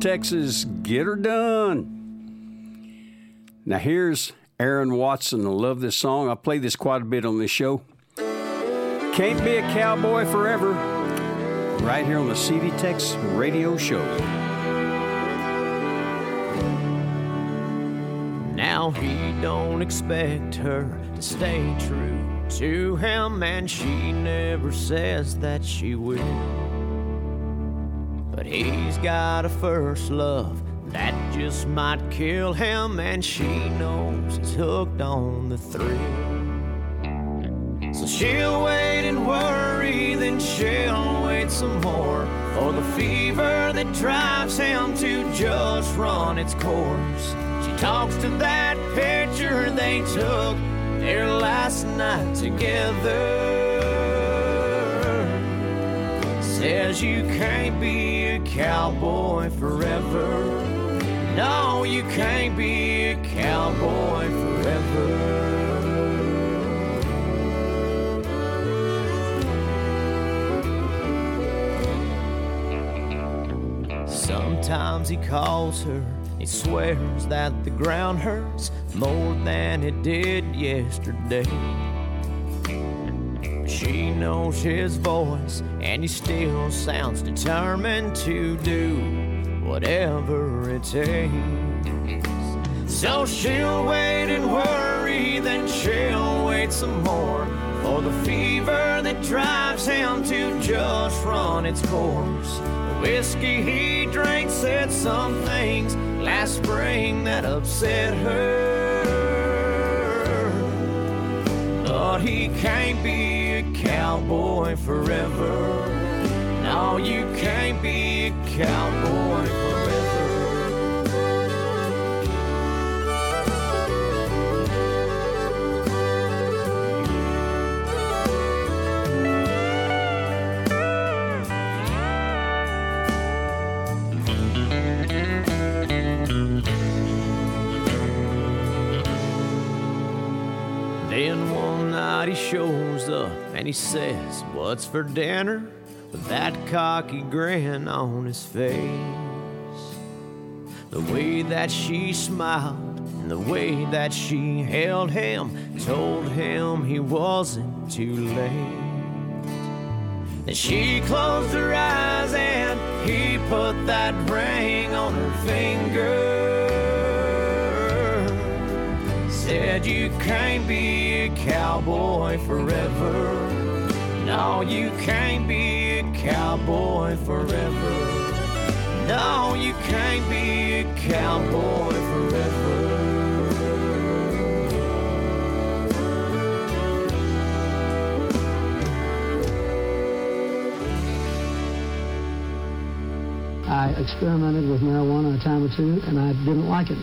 Speaker 1: Texas, get her done. Now here's Aaron Watson. I love this song. I play this quite a bit on this show. Can't be a cowboy forever. Right here on the CD Tex Radio Show.
Speaker 32: Now he don't expect her to stay true to him, and she never says that she will. He's got a first love that just might kill him, and she knows he's hooked on the thrill. So she'll wait and worry, then she'll wait some more for the fever that drives him to just run its course. She talks to that picture they took their last night together. Says you can't be a cowboy forever. No, you can't be a cowboy forever. Sometimes he calls her, he swears that the ground hurts more than it did yesterday. She knows his voice, and he still sounds determined to do whatever it takes. So she'll wait and worry, then she'll wait some more for the fever that drives him to just run its course. The whiskey he drank said some things last spring that upset her. But he can't be cowboy forever. No, you can't be a cowboy forever. And he says, What's for dinner? With that cocky grin on his face. The way that she smiled and the way that she held him told him he wasn't too late. And she closed her eyes and he put that ring on her finger. Said you can't be a cowboy forever. No, you can't be a cowboy forever. No, you can't be a cowboy forever.
Speaker 33: I experimented with marijuana a time or two, and I didn't like it,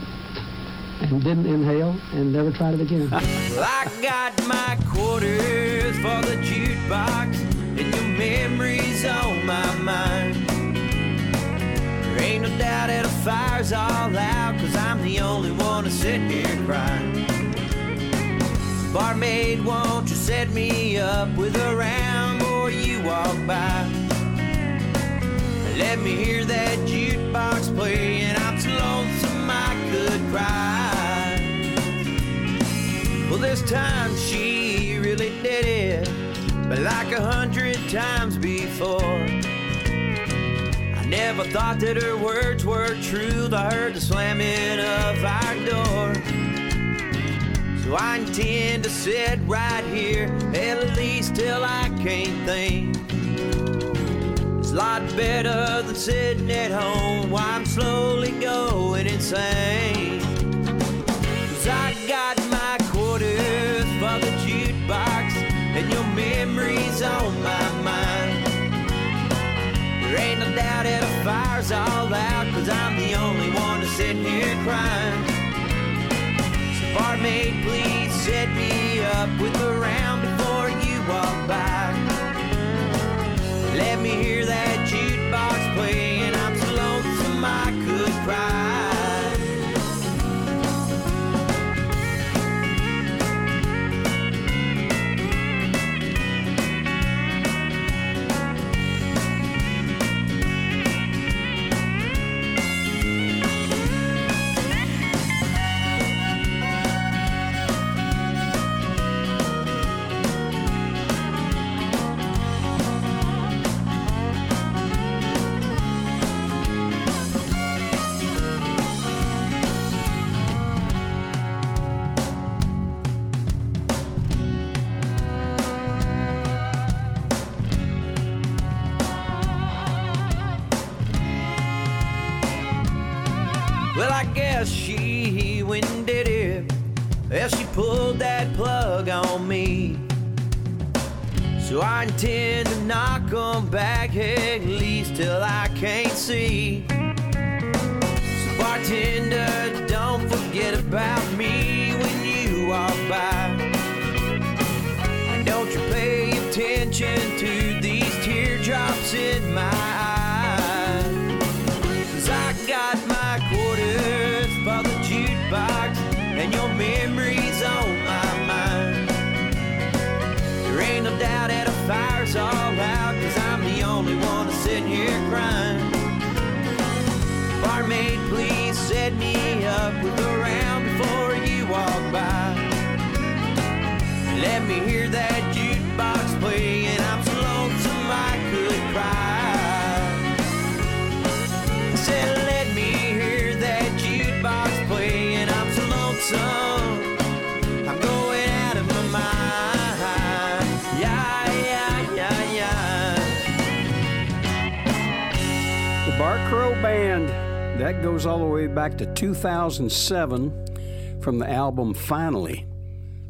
Speaker 33: and didn't inhale, and never tried it again.
Speaker 32: I got my quarters for the jukebox, and your memories on my mind. There ain't no doubt fire's all out, cause I'm the only one to sit here crying. Barmaid, won't you set me up with a round before you walk by? Let me hear that jukebox play, and I'm so lonesome I could cry. This time she really did it, but like a hundred times before. I never thought that her words were true. I heard the slamming of our door. So I intend to sit right here, at least till I can't think. It's a lot better than sitting at home while I'm slowly going insane. Cause I got memories on my mind. There ain't no doubt that a fire's all out cause I'm the only one to sit here crying. So barmaid, please set me up with a round before you walk by. Let me hear that jukebox play, and I'm so lonesome I could cry. I intend to knock 'em back at least till I can't see. Let me hear that jukebox play and I'm so lonesome I could cry. Said, let me hear that jukebox play, and I'm so lonesome. I'm going out of my mind. Yeah, yeah, yeah, yeah.
Speaker 1: The Bart Band. That goes all the way back to 2007 from the album Finally.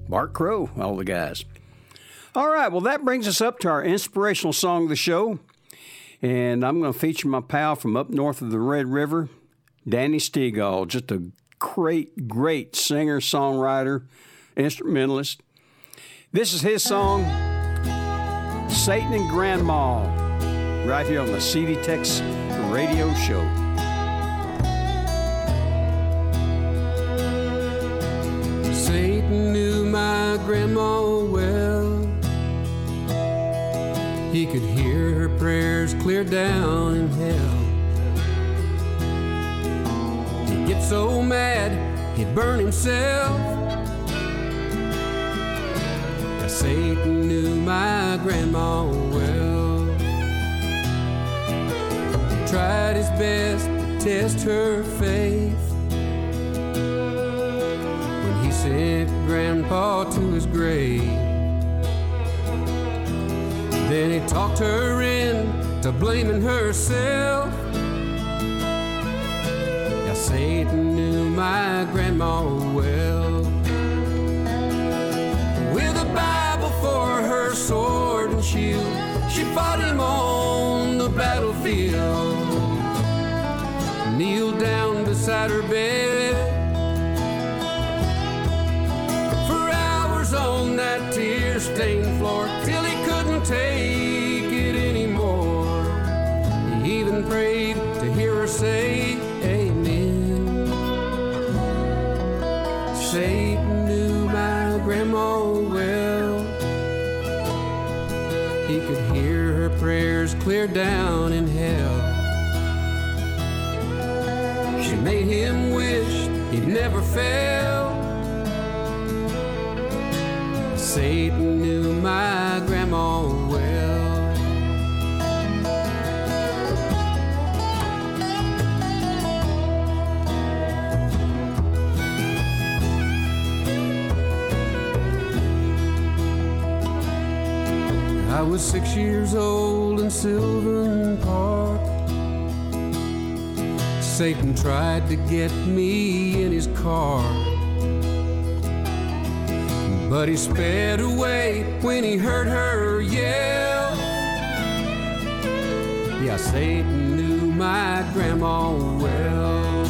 Speaker 1: Bart Crow, all the guys. All right, well, that brings us up to our inspirational song of the show. And I'm going to feature my pal from up north of the Red River, Danny Steagall. Just a great, great singer, songwriter, instrumentalist. This is his song, Satan and Grandma, right here on the CD Tex radio show.
Speaker 34: Satan knew my grandma well. He could hear her prayers clear down in hell. He'd get so mad, he'd burn himself. Now, Satan knew my grandma well. He tried his best to test her faith sent Grandpa to his grave. Then he talked her into blaming herself. Yeah, Satan knew my grandma well. With a Bible for her sword and shield, she fought him on the battlefield. Kneeled down beside her bed clear down in hell. She made him wish he'd never fail. Satan knew my was six years old in Sylvan Park. Satan tried to get me in his car. But he sped away when he heard her yell. Yeah, Satan knew my grandma well.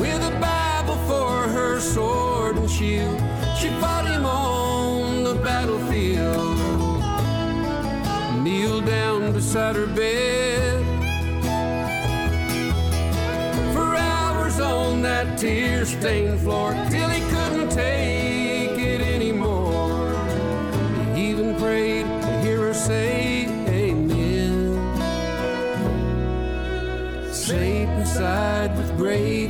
Speaker 34: With a Bible for her sword and shield, she fought him on beside her bed for hours on that tear stained floor till he couldn't take it anymore. He even prayed to hear her say, Amen. Satan sighed with great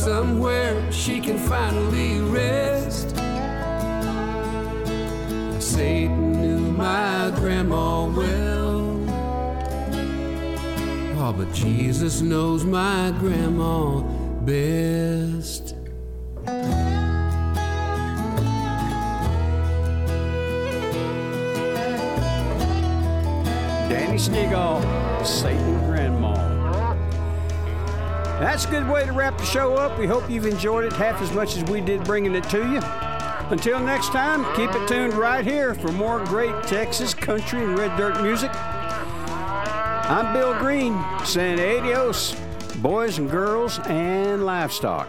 Speaker 34: somewhere she can finally rest. Satan knew my grandma well. Oh, but Jesus knows my grandma best.
Speaker 1: Danny Steagall, Satan that's a good way to wrap the show up. We hope you've enjoyed it half as much as we did bringing it to you. Until next time, keep it tuned right here for more great Texas country and red dirt music. I'm Bill Green saying adios, boys and girls and livestock.